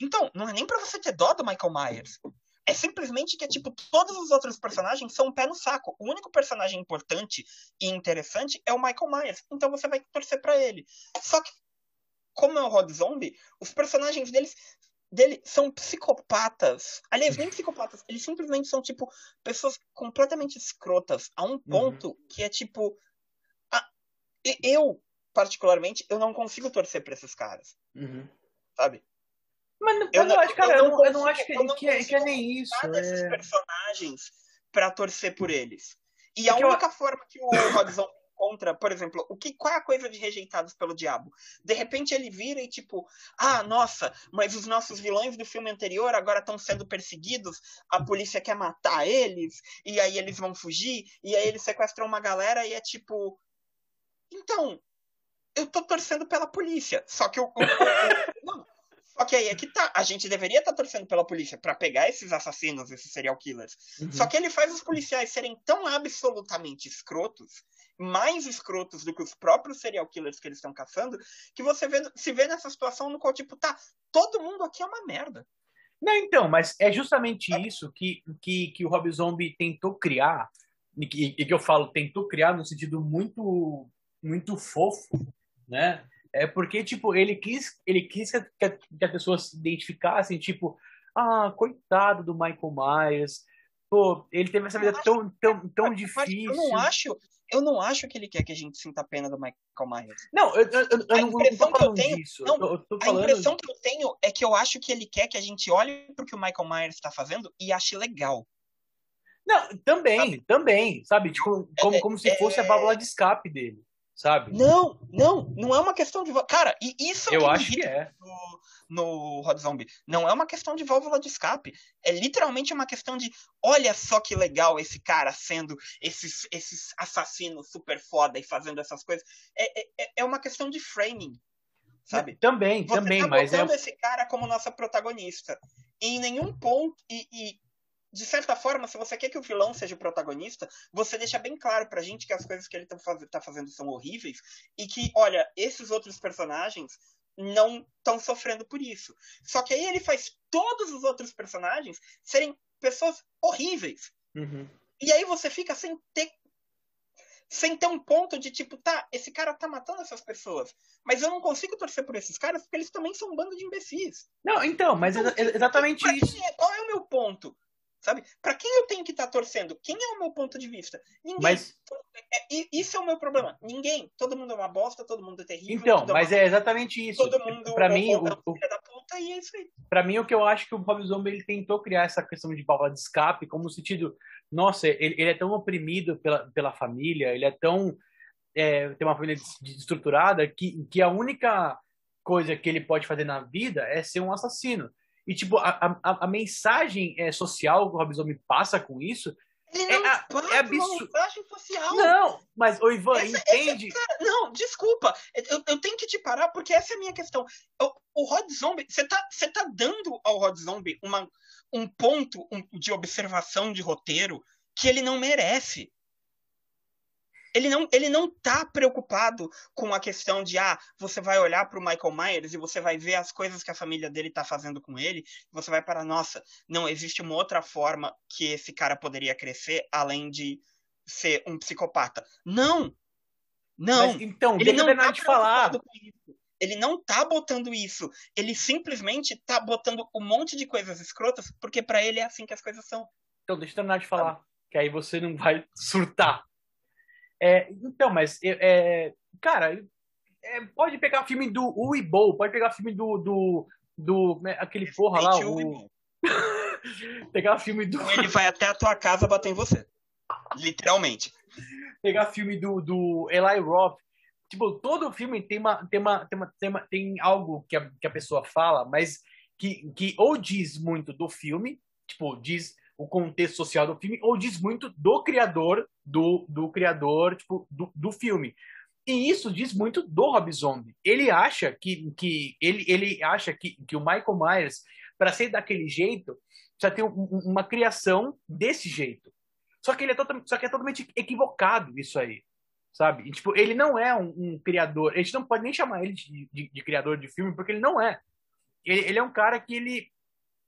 Speaker 2: Então, não é nem para você ter dó do Michael Myers. É simplesmente que é tipo, todos os outros personagens são um pé no saco. O único personagem importante e interessante é o Michael Myers. Então você vai torcer para ele. Só que, como é o Rod Zombie, os personagens deles dele são psicopatas. Aliás, nem psicopatas, eles simplesmente são, tipo, pessoas completamente escrotas. A um uhum. ponto uhum. que é tipo. A... Eu, particularmente, eu não consigo torcer pra esses caras. Uhum. Sabe?
Speaker 1: Mas eu, eu não, acho, cara, eu não, eu não acho que, não que, é, que, é nem isso.
Speaker 2: desses é... personagens para torcer por eles. E a única eu... forma que o Rodzão encontra, por exemplo, o que, qual é a coisa de rejeitados pelo diabo? De repente ele vira e tipo, ah, nossa, mas os nossos vilões do filme anterior agora estão sendo perseguidos, a polícia quer matar eles, e aí eles vão fugir, e aí eles sequestram uma galera e é tipo. Então, eu tô torcendo pela polícia. Só que o. o, o não, Ok, aí é que tá. A gente deveria estar tá torcendo pela polícia para pegar esses assassinos, esses serial killers. Uhum. Só que ele faz os policiais serem tão absolutamente escrotos, mais escrotos do que os próprios serial killers que eles estão caçando, que você vê, se vê nessa situação no qual, tipo, tá, todo mundo aqui é uma merda.
Speaker 1: Não, então, mas é justamente é. isso que, que, que o Rob Zombie tentou criar, e que, e que eu falo, tentou criar no sentido muito, muito fofo, né? É porque, tipo, ele quis, ele quis que, que as pessoas se identificassem, tipo, ah, coitado do Michael Myers. Pô, ele teve essa vida tão, tão, tão difícil.
Speaker 2: Eu não acho, eu não acho que ele quer que a gente sinta pena do Michael Myers.
Speaker 1: Não, eu, eu, eu, a impressão que eu tenho, disso. Não,
Speaker 2: eu falando... A impressão que eu tenho é que eu acho que ele quer que a gente olhe pro que o Michael Myers está fazendo e ache legal.
Speaker 1: Não, também, sabe? também, sabe? Tipo, como, é, como se fosse é... a válvula de escape dele sabe?
Speaker 2: Não, não, não é uma questão de. Cara, e isso
Speaker 1: eu acho que é.
Speaker 2: No, no Hot Zombie. Não é uma questão de válvula de escape. É literalmente uma questão de. Olha só que legal esse cara sendo esses, esses assassinos super foda e fazendo essas coisas. É, é, é uma questão de framing. Sabe?
Speaker 1: Também, Você também, tá mas
Speaker 2: é. esse cara como nossa protagonista. E em nenhum ponto. E, e de certa forma, se você quer que o vilão seja o protagonista, você deixa bem claro pra gente que as coisas que ele tá, faz, tá fazendo são horríveis e que, olha, esses outros personagens não estão sofrendo por isso. Só que aí ele faz todos os outros personagens serem pessoas horríveis. Uhum. E aí você fica sem ter sem ter um ponto de tipo, tá, esse cara tá matando essas pessoas, mas eu não consigo torcer por esses caras porque eles também são um bando de imbecis.
Speaker 1: Não, então, mas então, exatamente isso.
Speaker 2: É, qual é o meu ponto? Sabe? Para quem eu tenho que estar tá torcendo. Quem é o meu ponto de vista? Ninguém.
Speaker 1: Mas...
Speaker 2: É, isso é o meu problema. Ninguém. Todo mundo é uma bosta, todo mundo é terrível.
Speaker 1: Então, mas é, é exatamente isso.
Speaker 2: Todo mundo
Speaker 1: pra mim, o,
Speaker 2: o, da puta, e é isso aí.
Speaker 1: Pra mim, o que eu acho que o Rob Zombie ele tentou criar essa questão de válvula de escape, como no sentido, nossa, ele, ele é tão oprimido pela, pela família, ele é tão. É, tem uma família desestruturada que, que a única coisa que ele pode fazer na vida é ser um assassino. E, tipo, a, a, a mensagem é, social que o Rob Zombie passa com isso
Speaker 2: ele não é, passa é absurdo. mensagem social.
Speaker 1: Não, mas, o Ivan, essa, entende? Essa,
Speaker 2: cara, não, desculpa. Eu, eu, tenho que te parar porque essa é a minha questão. Eu, o Rod Zombie, você tá, você tá dando ao Rod Zombie uma, um ponto de observação de roteiro que ele não merece. Ele não, ele não tá preocupado com a questão de, ah, você vai olhar para o Michael Myers e você vai ver as coisas que a família dele tá fazendo com ele, você vai para, nossa, não, existe uma outra forma que esse cara poderia crescer além de ser um psicopata. Não! Não!
Speaker 1: Mas, então, ele não tá de falar.
Speaker 2: Ele não tá botando isso. Ele simplesmente tá botando um monte de coisas escrotas, porque para ele é assim que as coisas são.
Speaker 1: Então, deixa eu terminar de falar. Que aí você não vai surtar. É, então, mas, é, cara, é, pode pegar filme do Uibo, pode pegar filme do, do, do né, aquele porra lá, o... pegar filme do...
Speaker 2: Ele vai até a tua casa bater em você. Literalmente.
Speaker 1: Pegar filme do, do Eli Roth. Tipo, todo filme tem uma, tem uma, tem uma, tem, uma, tem algo que a, que a pessoa fala, mas que, que ou diz muito do filme, tipo, diz o contexto social do filme, ou diz muito do criador, do, do criador, tipo, do, do filme. E isso diz muito do Rob Zombie. Ele acha que, que ele, ele acha que, que o Michael Myers, para ser daquele jeito, precisa ter um, uma criação desse jeito. Só que ele é, totalmente, só que é totalmente equivocado isso aí. Sabe? E, tipo, ele não é um, um, criador. A gente não pode nem chamar ele de, de, de criador de filme, porque ele não é. Ele, ele, é um cara que ele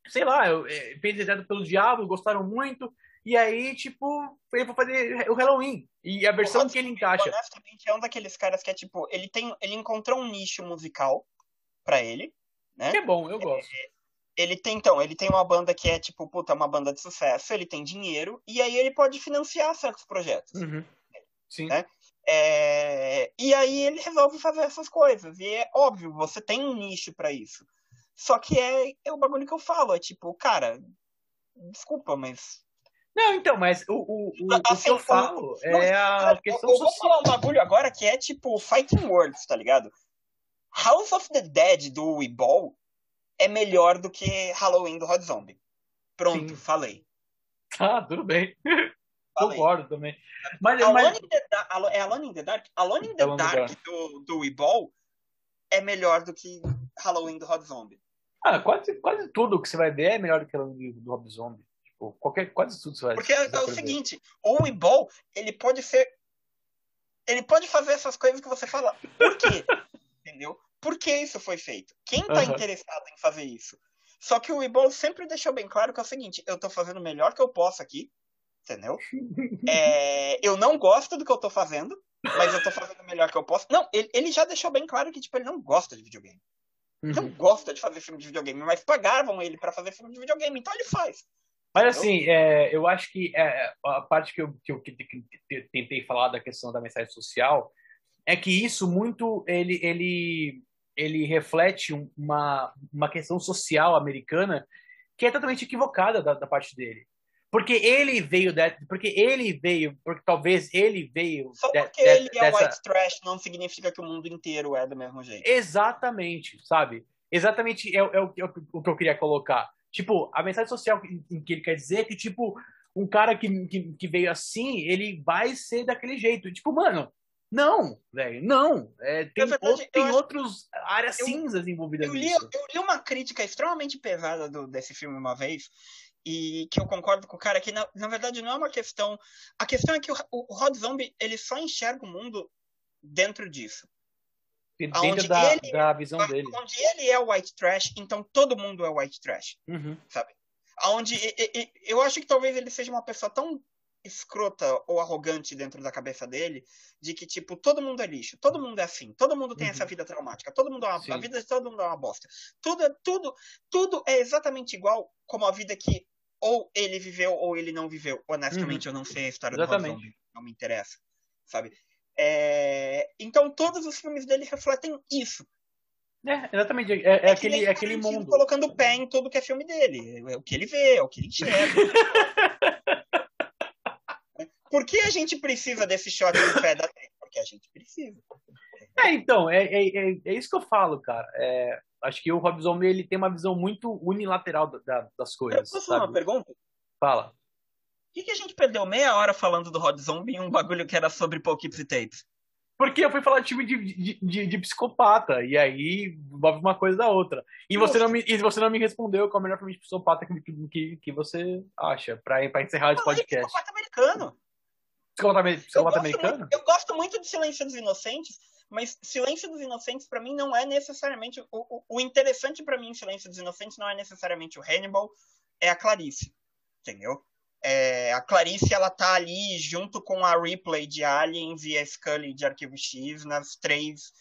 Speaker 1: sei lá, é, fez pelo diabo, gostaram muito. E aí, tipo, ele foi fazer o Halloween. E a versão que ele encaixa.
Speaker 2: Honestamente, é um daqueles caras que é tipo, ele tem. Ele encontrou um nicho musical para ele. Né?
Speaker 1: Que é bom, eu gosto. É,
Speaker 2: ele tem, então, ele tem uma banda que é, tipo, puta, uma banda de sucesso, ele tem dinheiro, e aí ele pode financiar certos projetos.
Speaker 1: Uhum. Sim.
Speaker 2: Né? É... E aí ele resolve fazer essas coisas. E é óbvio, você tem um nicho para isso. Só que é, é o bagulho que eu falo, é tipo, cara, desculpa, mas.
Speaker 1: Não, então, mas o, o, o, assim, o que eu falo é a questão
Speaker 2: eu, eu vou falar um bagulho agora que é tipo Fighting Words, tá ligado? House of the Dead do Weeball é melhor do que Halloween do Hot Zombie. Pronto, Sim. falei.
Speaker 1: Ah, tudo bem. Falei. Concordo também. Mas,
Speaker 2: Alone, mas... In the Dark, é Alone in the Dark? Alone in the Alone Dark, Dark do, do Weeball é melhor do que Halloween do Hot Zombie.
Speaker 1: Ah, quase, quase tudo que você vai ver é melhor do que o livro do Rob Zombie. Tipo, qualquer, quase tudo você vai
Speaker 2: Porque é, é o seguinte, o Weeball, ele pode ser. Ele pode fazer essas coisas que você fala. Por quê? Entendeu? Por que isso foi feito? Quem tá interessado em fazer isso? Só que o Weeball sempre deixou bem claro que é o seguinte: eu tô fazendo o melhor que eu posso aqui, entendeu? É, eu não gosto do que eu tô fazendo, mas eu tô fazendo o melhor que eu posso. Não, ele, ele já deixou bem claro que tipo, ele não gosta de videogame. Uhum. Não gosta de fazer filme de videogame, mas pagavam ele para fazer filme de videogame, então ele faz.
Speaker 1: Mas assim, é, eu acho que é, a parte que eu, que eu, que eu tentei falar da questão da mensagem social é que isso muito ele, ele, ele reflete uma, uma questão social americana que é totalmente equivocada da, da parte dele. Porque ele veio de, porque ele veio, porque talvez ele veio.
Speaker 2: Só porque de, ele é white trash não significa que o mundo inteiro é do mesmo jeito.
Speaker 1: Exatamente, sabe? Exatamente é, é, o, é o que eu queria colocar. Tipo, a mensagem social que, que ele quer dizer é que, tipo, um cara que, que, que, veio assim, ele vai ser daquele jeito. Tipo, mano, não, velho, não. É, tem verdade, tem acho... outras áreas eu, cinzas envolvidas
Speaker 2: eu
Speaker 1: li, nisso.
Speaker 2: Eu li uma crítica extremamente pesada do, desse filme uma vez, e que eu concordo com o cara que na, na verdade não é uma questão a questão é que o, o Rod Zombie ele só enxerga o mundo dentro disso
Speaker 1: dentro da, ele, da visão dele
Speaker 2: onde ele é white trash então todo mundo é white trash
Speaker 1: uhum.
Speaker 2: sabe onde eu acho que talvez ele seja uma pessoa tão escrota ou arrogante dentro da cabeça dele de que, tipo, todo mundo é lixo, todo mundo é assim, todo mundo tem uhum. essa vida traumática, todo mundo é uma, a vida de todo mundo é uma bosta. Tudo, tudo, tudo é exatamente igual como a vida que ou ele viveu ou ele não viveu. Honestamente, uhum. eu não sei a história Exatamente. do Rob Zombie. Não me interessa, sabe? É... Então, todos os filmes dele refletem isso.
Speaker 1: É, exatamente. É, é, é aquele, é aquele mundo.
Speaker 2: colocando o pé em tudo que é filme dele. É o que ele vê, é o que ele enxerga. Por que a gente precisa desse shot do pé da Porque a gente precisa.
Speaker 1: É, então, é, é, é, é, isso que eu falo, cara. É, acho que o Rob Zombie ele tem uma visão muito unilateral da, das coisas. Eu
Speaker 2: posso fazer uma pergunta?
Speaker 1: Fala.
Speaker 2: Por que, que, a gente perdeu meia hora falando do Rob Zombie em um bagulho que era sobre Poughkeepsie Tapes?
Speaker 1: Porque eu fui falar de time de, de, de, psicopata, e aí envolve uma coisa da outra. E você, não me, e você não me respondeu qual é o melhor filme de psicopata que, que, que você acha, pra, pra encerrar esse podcast.
Speaker 2: Psicopata americano.
Speaker 1: Psicopata, psicopata eu americano?
Speaker 2: Muito, eu gosto muito de Silêncio dos Inocentes, mas Silêncio dos Inocentes, para mim, não é necessariamente. O, o, interessante para mim em Silêncio dos Inocentes não é necessariamente o Hannibal, é a Clarice. Entendeu? É, a Clarice ela tá ali junto com a Ripley de Aliens e a Scully de Arquivo X nas três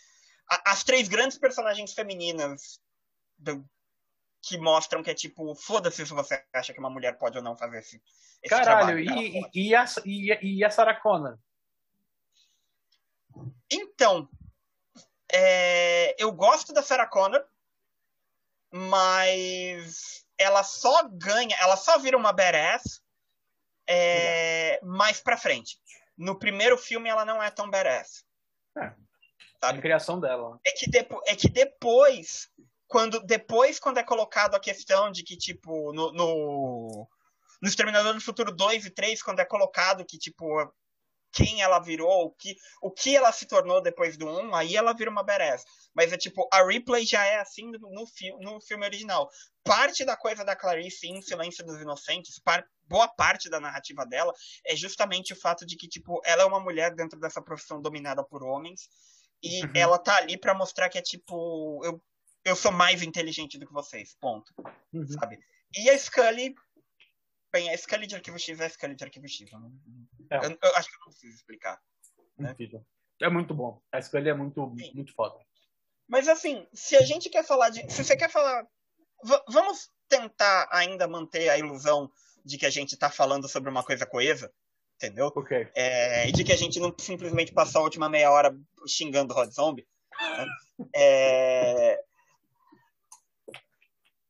Speaker 2: a, as três grandes personagens femininas do, que mostram que é tipo foda-se se você acha que uma mulher pode ou não fazer esse, esse
Speaker 1: Caralho, e, e, a, e, e a Sarah Connor?
Speaker 2: Então, é, eu gosto da Sarah Connor, mas ela só ganha, ela só vira uma badass é, mais pra frente. No primeiro filme ela não é tão badass.
Speaker 1: É. Sabe? A criação dela.
Speaker 2: É que, depo é que depois, quando depois quando é colocado a questão de que, tipo, no, no, no Exterminador do Futuro 2 e 3, quando é colocado que, tipo, quem ela virou, o que, o que ela se tornou depois do 1, aí ela vira uma badass. Mas é tipo, a Ripley já é assim no, no, no filme original. Parte da coisa da Clarice em Silêncio dos Inocentes, par, boa parte da narrativa dela, é justamente o fato de que, tipo, ela é uma mulher dentro dessa profissão dominada por homens. E uhum. ela tá ali para mostrar que é tipo, eu, eu sou mais inteligente do que vocês, ponto. Uhum. Sabe? E a Scully Bem, a Scully de Arquivo X é a Scully de Arquivo X. Não... é. eu, eu, acho que eu não preciso explicar. Né?
Speaker 1: É muito bom. A Scully é muito, muito foda.
Speaker 2: Mas assim, se a gente quer falar de. Se você quer falar. Vamos tentar ainda manter a ilusão de que a gente está falando sobre uma coisa coesa, entendeu?
Speaker 1: Okay.
Speaker 2: É, e de que a gente não simplesmente passou a última meia hora xingando o Rod Zombie. Né? É,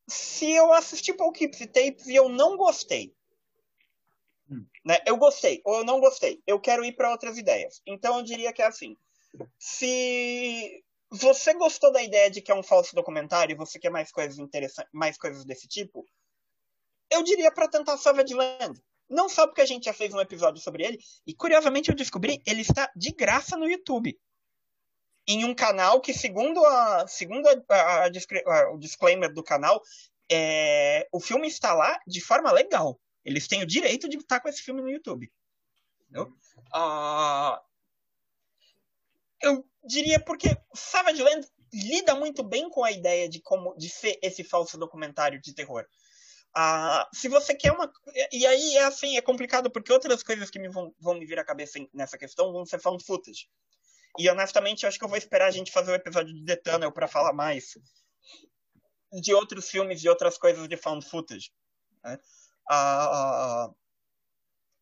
Speaker 2: se eu assisti Poughkeepsie Tapes e eu não gostei. Né? Eu gostei ou eu não gostei, eu quero ir para outras ideias. Então eu diria que é assim: se você gostou da ideia de que é um falso documentário e você quer mais coisas interessantes, mais coisas desse tipo, eu diria para tentar Savage Land. Não só porque a gente já fez um episódio sobre ele, e curiosamente eu descobri, ele está de graça no YouTube em um canal que, segundo, a, segundo a, a, o disclaimer do canal, é, o filme está lá de forma legal. Eles têm o direito de estar com esse filme no YouTube. Uh, eu diria porque Savage Land lida muito bem com a ideia de como de ser esse falso documentário de terror. Uh, se você quer uma. E aí é assim, é complicado, porque outras coisas que me vão, vão me vir à cabeça nessa questão vão ser found footage. E honestamente, eu acho que eu vou esperar a gente fazer o um episódio de The Tunnel para falar mais de outros filmes e outras coisas de found footage. Né? Uh,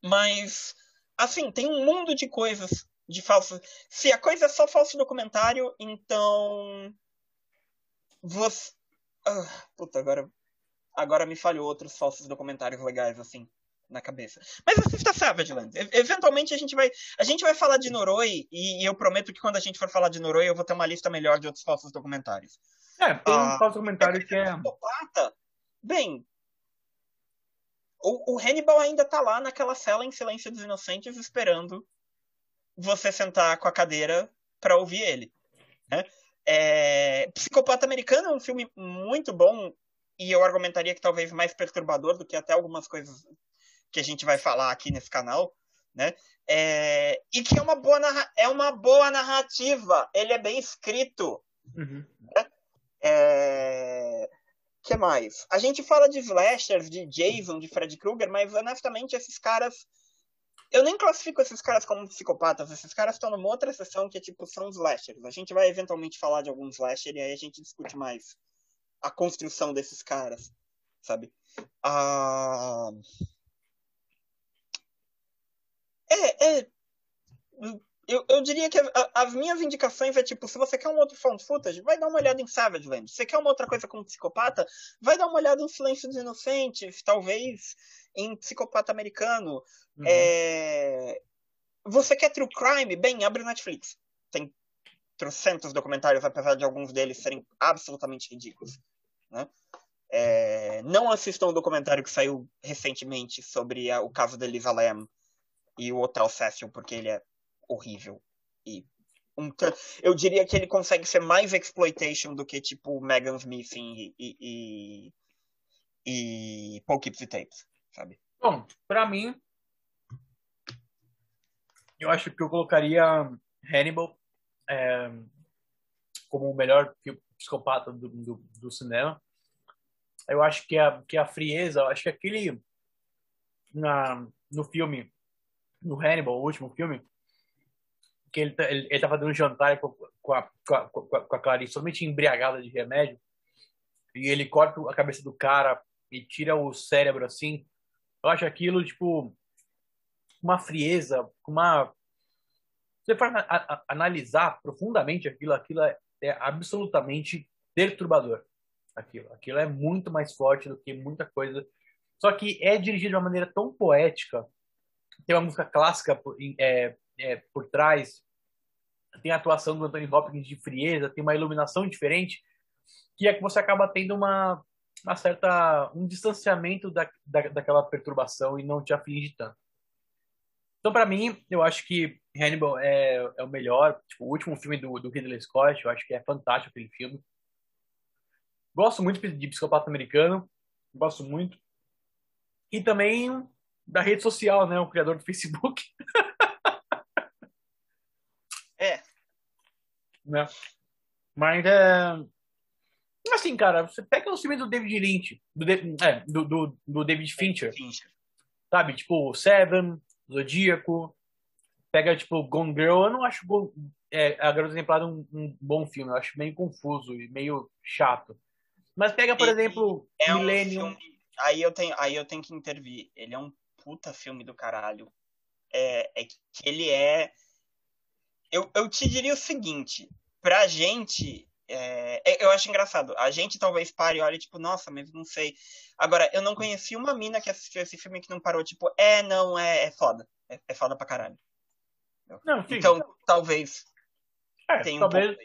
Speaker 2: mas, assim, tem um mundo de coisas de falso. Se a coisa é só falso documentário, então. Você. Puta, agora. Agora me falhou outros falsos documentários legais, assim na cabeça. Mas assista Savage Land. Eventualmente a gente vai a gente vai falar de Noroi e eu prometo que quando a gente for falar de Noroi eu vou ter uma lista melhor de outros falsos documentários.
Speaker 1: É, tem um ah, falso documentário que é psicopata,
Speaker 2: bem, o, o Hannibal ainda tá lá naquela cela em Silêncio dos Inocentes esperando você sentar com a cadeira para ouvir ele. Né? É, Psicopata Americano é um filme muito bom e eu argumentaria que talvez mais perturbador do que até algumas coisas que a gente vai falar aqui nesse canal, né? É, e que é uma boa é uma boa narrativa. Ele é bem escrito. Uhum. Né? É, que mais? A gente fala de slashers, de Jason, de Fred Krueger, mas honestamente esses caras. Eu nem classifico esses caras como psicopatas, esses caras estão numa outra sessão que, é tipo, são slashers. A gente vai eventualmente falar de algum slasher e aí a gente discute mais a construção desses caras, sabe? Ah... É, é eu diria que a, a, as minhas indicações é tipo, se você quer um outro found footage, vai dar uma olhada em Savage Land. Se você quer uma outra coisa como psicopata, vai dar uma olhada em Silêncio dos Inocentes, talvez em Psicopata Americano. Uhum. É... Você quer true crime? Bem, abre o Netflix. Tem trocentos documentários, apesar de alguns deles serem absolutamente ridículos. Né? É... Não assistam o um documentário que saiu recentemente sobre a, o caso da Elisa Lam e o Hotel Cecil, porque ele é horrível. E um, eu diria que ele consegue ser mais exploitation do que tipo Megan Smith e, e, e, e Poughkeepsie Tapes, sabe?
Speaker 1: Bom, pra mim, eu acho que eu colocaria Hannibal é, como o melhor psicopata do, do, do, cinema. Eu acho que a, que a frieza, eu acho que aquele na, no filme, no Hannibal, o último filme, que ele, tá, ele, ele tava dando um jantar com, com, a, com, a, com a Clarice totalmente embriagada de remédio, e ele corta a cabeça do cara e tira o cérebro assim. Eu acho aquilo, tipo, uma frieza, uma. Se você for analisar profundamente aquilo, aquilo é, é absolutamente perturbador. Aquilo. aquilo é muito mais forte do que muita coisa. Só que é dirigido de uma maneira tão poética. Tem uma música clássica é, é, por trás, tem a atuação do Anthony Hopkins de frieza, tem uma iluminação diferente, que é que você acaba tendo uma, uma certa um distanciamento da, da, daquela perturbação e não te aflige tanto. Então, para mim, eu acho que Hannibal é, é o melhor, tipo, o último filme do, do Ridley Scott, eu acho que é fantástico aquele filme. Gosto muito de Psicopata Americano, gosto muito. E também da rede social, né, o criador do Facebook.
Speaker 2: é.
Speaker 1: Né? Mas é assim, cara, você pega os filmes do David Lynch, do, é, do, do, do David Fincher, Fincher. sabe? Tipo, Seven, Zodíaco, pega, tipo, Gone Girl, eu não acho é, A Garota Exemplar um, um, bom filme, eu acho meio confuso e meio chato. Mas pega, por exemplo,
Speaker 2: é Millennium... Um filme, aí, eu tenho, aí eu tenho que intervir, ele é um puta filme do caralho. É, é que ele é... Eu, eu te diria o seguinte, pra gente, é, é, eu acho engraçado. A gente talvez pare e olhe, tipo, nossa, mas não sei. Agora, eu não conheci uma mina que assistiu esse filme que não parou, tipo, é, não, é, é foda. É, é foda pra caralho.
Speaker 1: Não,
Speaker 2: então, talvez.
Speaker 1: É, tenha talvez.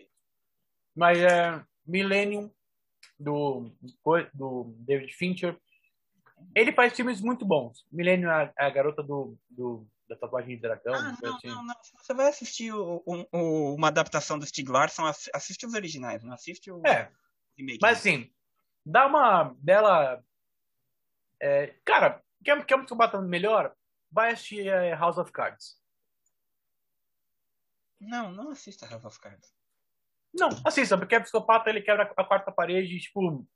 Speaker 1: Mas é Millennium, do, do David Fincher. Ele faz filmes muito bons. Millennium é a garota do, do da tatuagem de dragão.
Speaker 2: Ah, não, assim. não, não. Se você vai assistir o, o, uma adaptação do Stieg Larsson, assiste os originais, não assiste o
Speaker 1: é. remake. Mas assim, dá uma bela... É, cara, quer, quer um psicopata melhor? Vai assistir é, House of Cards.
Speaker 2: Não, não assista House of Cards.
Speaker 1: Não, assista, porque o psicopata ele quebra a quarta parede e, tipo,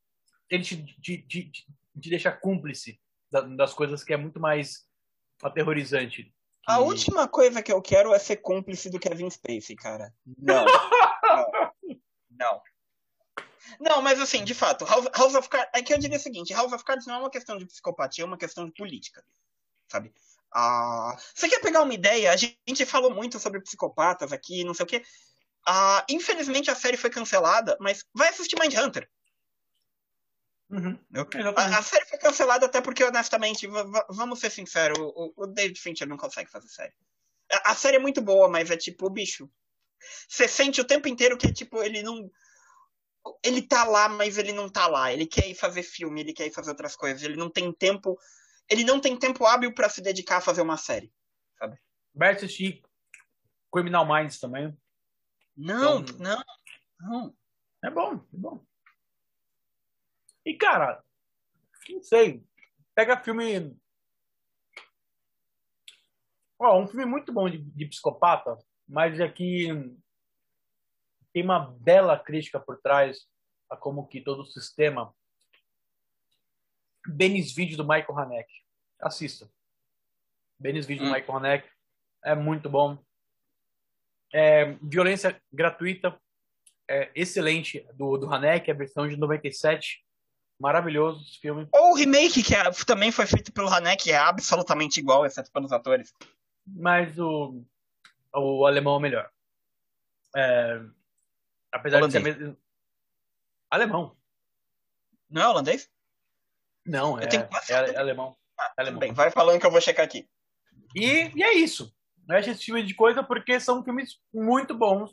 Speaker 1: ele te, te, te, te deixa cúmplice das coisas que é muito mais aterrorizante
Speaker 2: a última coisa que eu quero é ser cúmplice do Kevin Spacey, cara. Não. não. não. Não, mas assim, de fato, House, House of Cards. É que eu diria o seguinte: House of Cards não é uma questão de psicopatia, é uma questão de política. Sabe? Ah, você quer pegar uma ideia? A gente falou muito sobre psicopatas aqui, não sei o quê. Ah, infelizmente a série foi cancelada, mas vai assistir Mindhunter. Uhum. A, a, série foi cancelada até porque, honestamente, vamos ser sinceros, o, o, David Fincher não consegue fazer série. A, a, série é muito boa, mas é tipo, bicho. Você sente o tempo inteiro que, tipo, ele não. Ele tá lá, mas ele não tá lá. Ele quer ir fazer filme, ele quer ir fazer outras coisas. Ele não tem tempo. Ele não tem tempo hábil para se dedicar a fazer uma série. Sabe?
Speaker 1: Vai assistir Criminal Minds também.
Speaker 2: Não, então, não, não.
Speaker 1: É bom, é bom. E, cara, não sei. Pega filme. Ó, um filme muito bom de, de psicopata, mas aqui é tem uma bela crítica por trás a como que todo o sistema. Benis Vídeo do Michael Haneke. Assista. Benis Vídeo hum. do Michael Haneke. É muito bom. É, violência gratuita. É excelente do, do Haneke, a versão de 97 Maravilhoso esse filme.
Speaker 2: Ou o remake, que é, também foi feito pelo Hanek, que é absolutamente igual, exceto pelos atores.
Speaker 1: Mas o, o alemão é melhor. É, apesar holandês. de ser mesmo... alemão.
Speaker 2: Não é holandês?
Speaker 1: Não, é, é, alemão.
Speaker 2: Ah,
Speaker 1: alemão.
Speaker 2: Bem, vai falando que eu vou checar aqui.
Speaker 1: E, e é isso. Acho esse tipo de coisa porque são filmes muito bons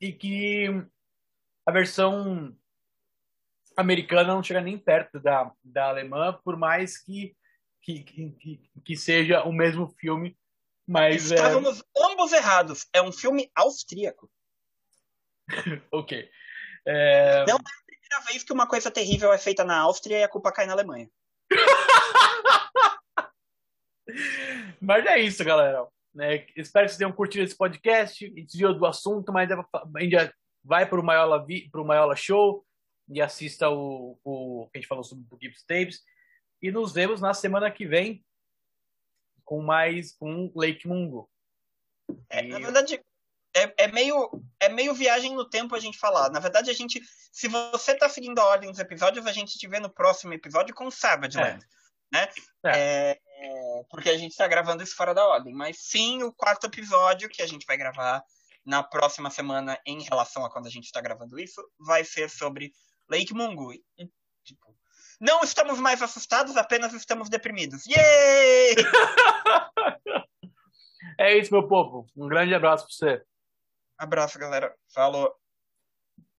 Speaker 1: e que a versão americana não chega nem perto da, da alemã, por mais que, que, que, que seja o mesmo filme. Mas,
Speaker 2: Estávamos é... ambos errados. É um filme austríaco.
Speaker 1: ok. É...
Speaker 2: Não é a primeira vez que uma coisa terrível é feita na Áustria e a culpa cai na Alemanha.
Speaker 1: mas é isso, galera. É, espero que vocês tenham curtido esse podcast. A gente desviou do assunto, mas a gente vai para o Maiola, Maiola Show e assista o, o que a gente falou sobre o Gibbs Tapes. E nos vemos na semana que vem com mais um Lake Mungo.
Speaker 2: É, na verdade, é, é, meio, é meio viagem no tempo a gente falar. Na verdade, a gente. Se você está seguindo a ordem dos episódios, a gente te vê no próximo episódio com Savage é. Né? É. é porque a gente está gravando isso fora da ordem. Mas sim, o quarto episódio que a gente vai gravar na próxima semana em relação a quando a gente está gravando isso, vai ser sobre Lake Mungu. E, tipo, não estamos mais assustados, apenas estamos deprimidos. Yay!
Speaker 1: é isso, meu povo. Um grande abraço para você.
Speaker 2: Abraço, galera. Falou.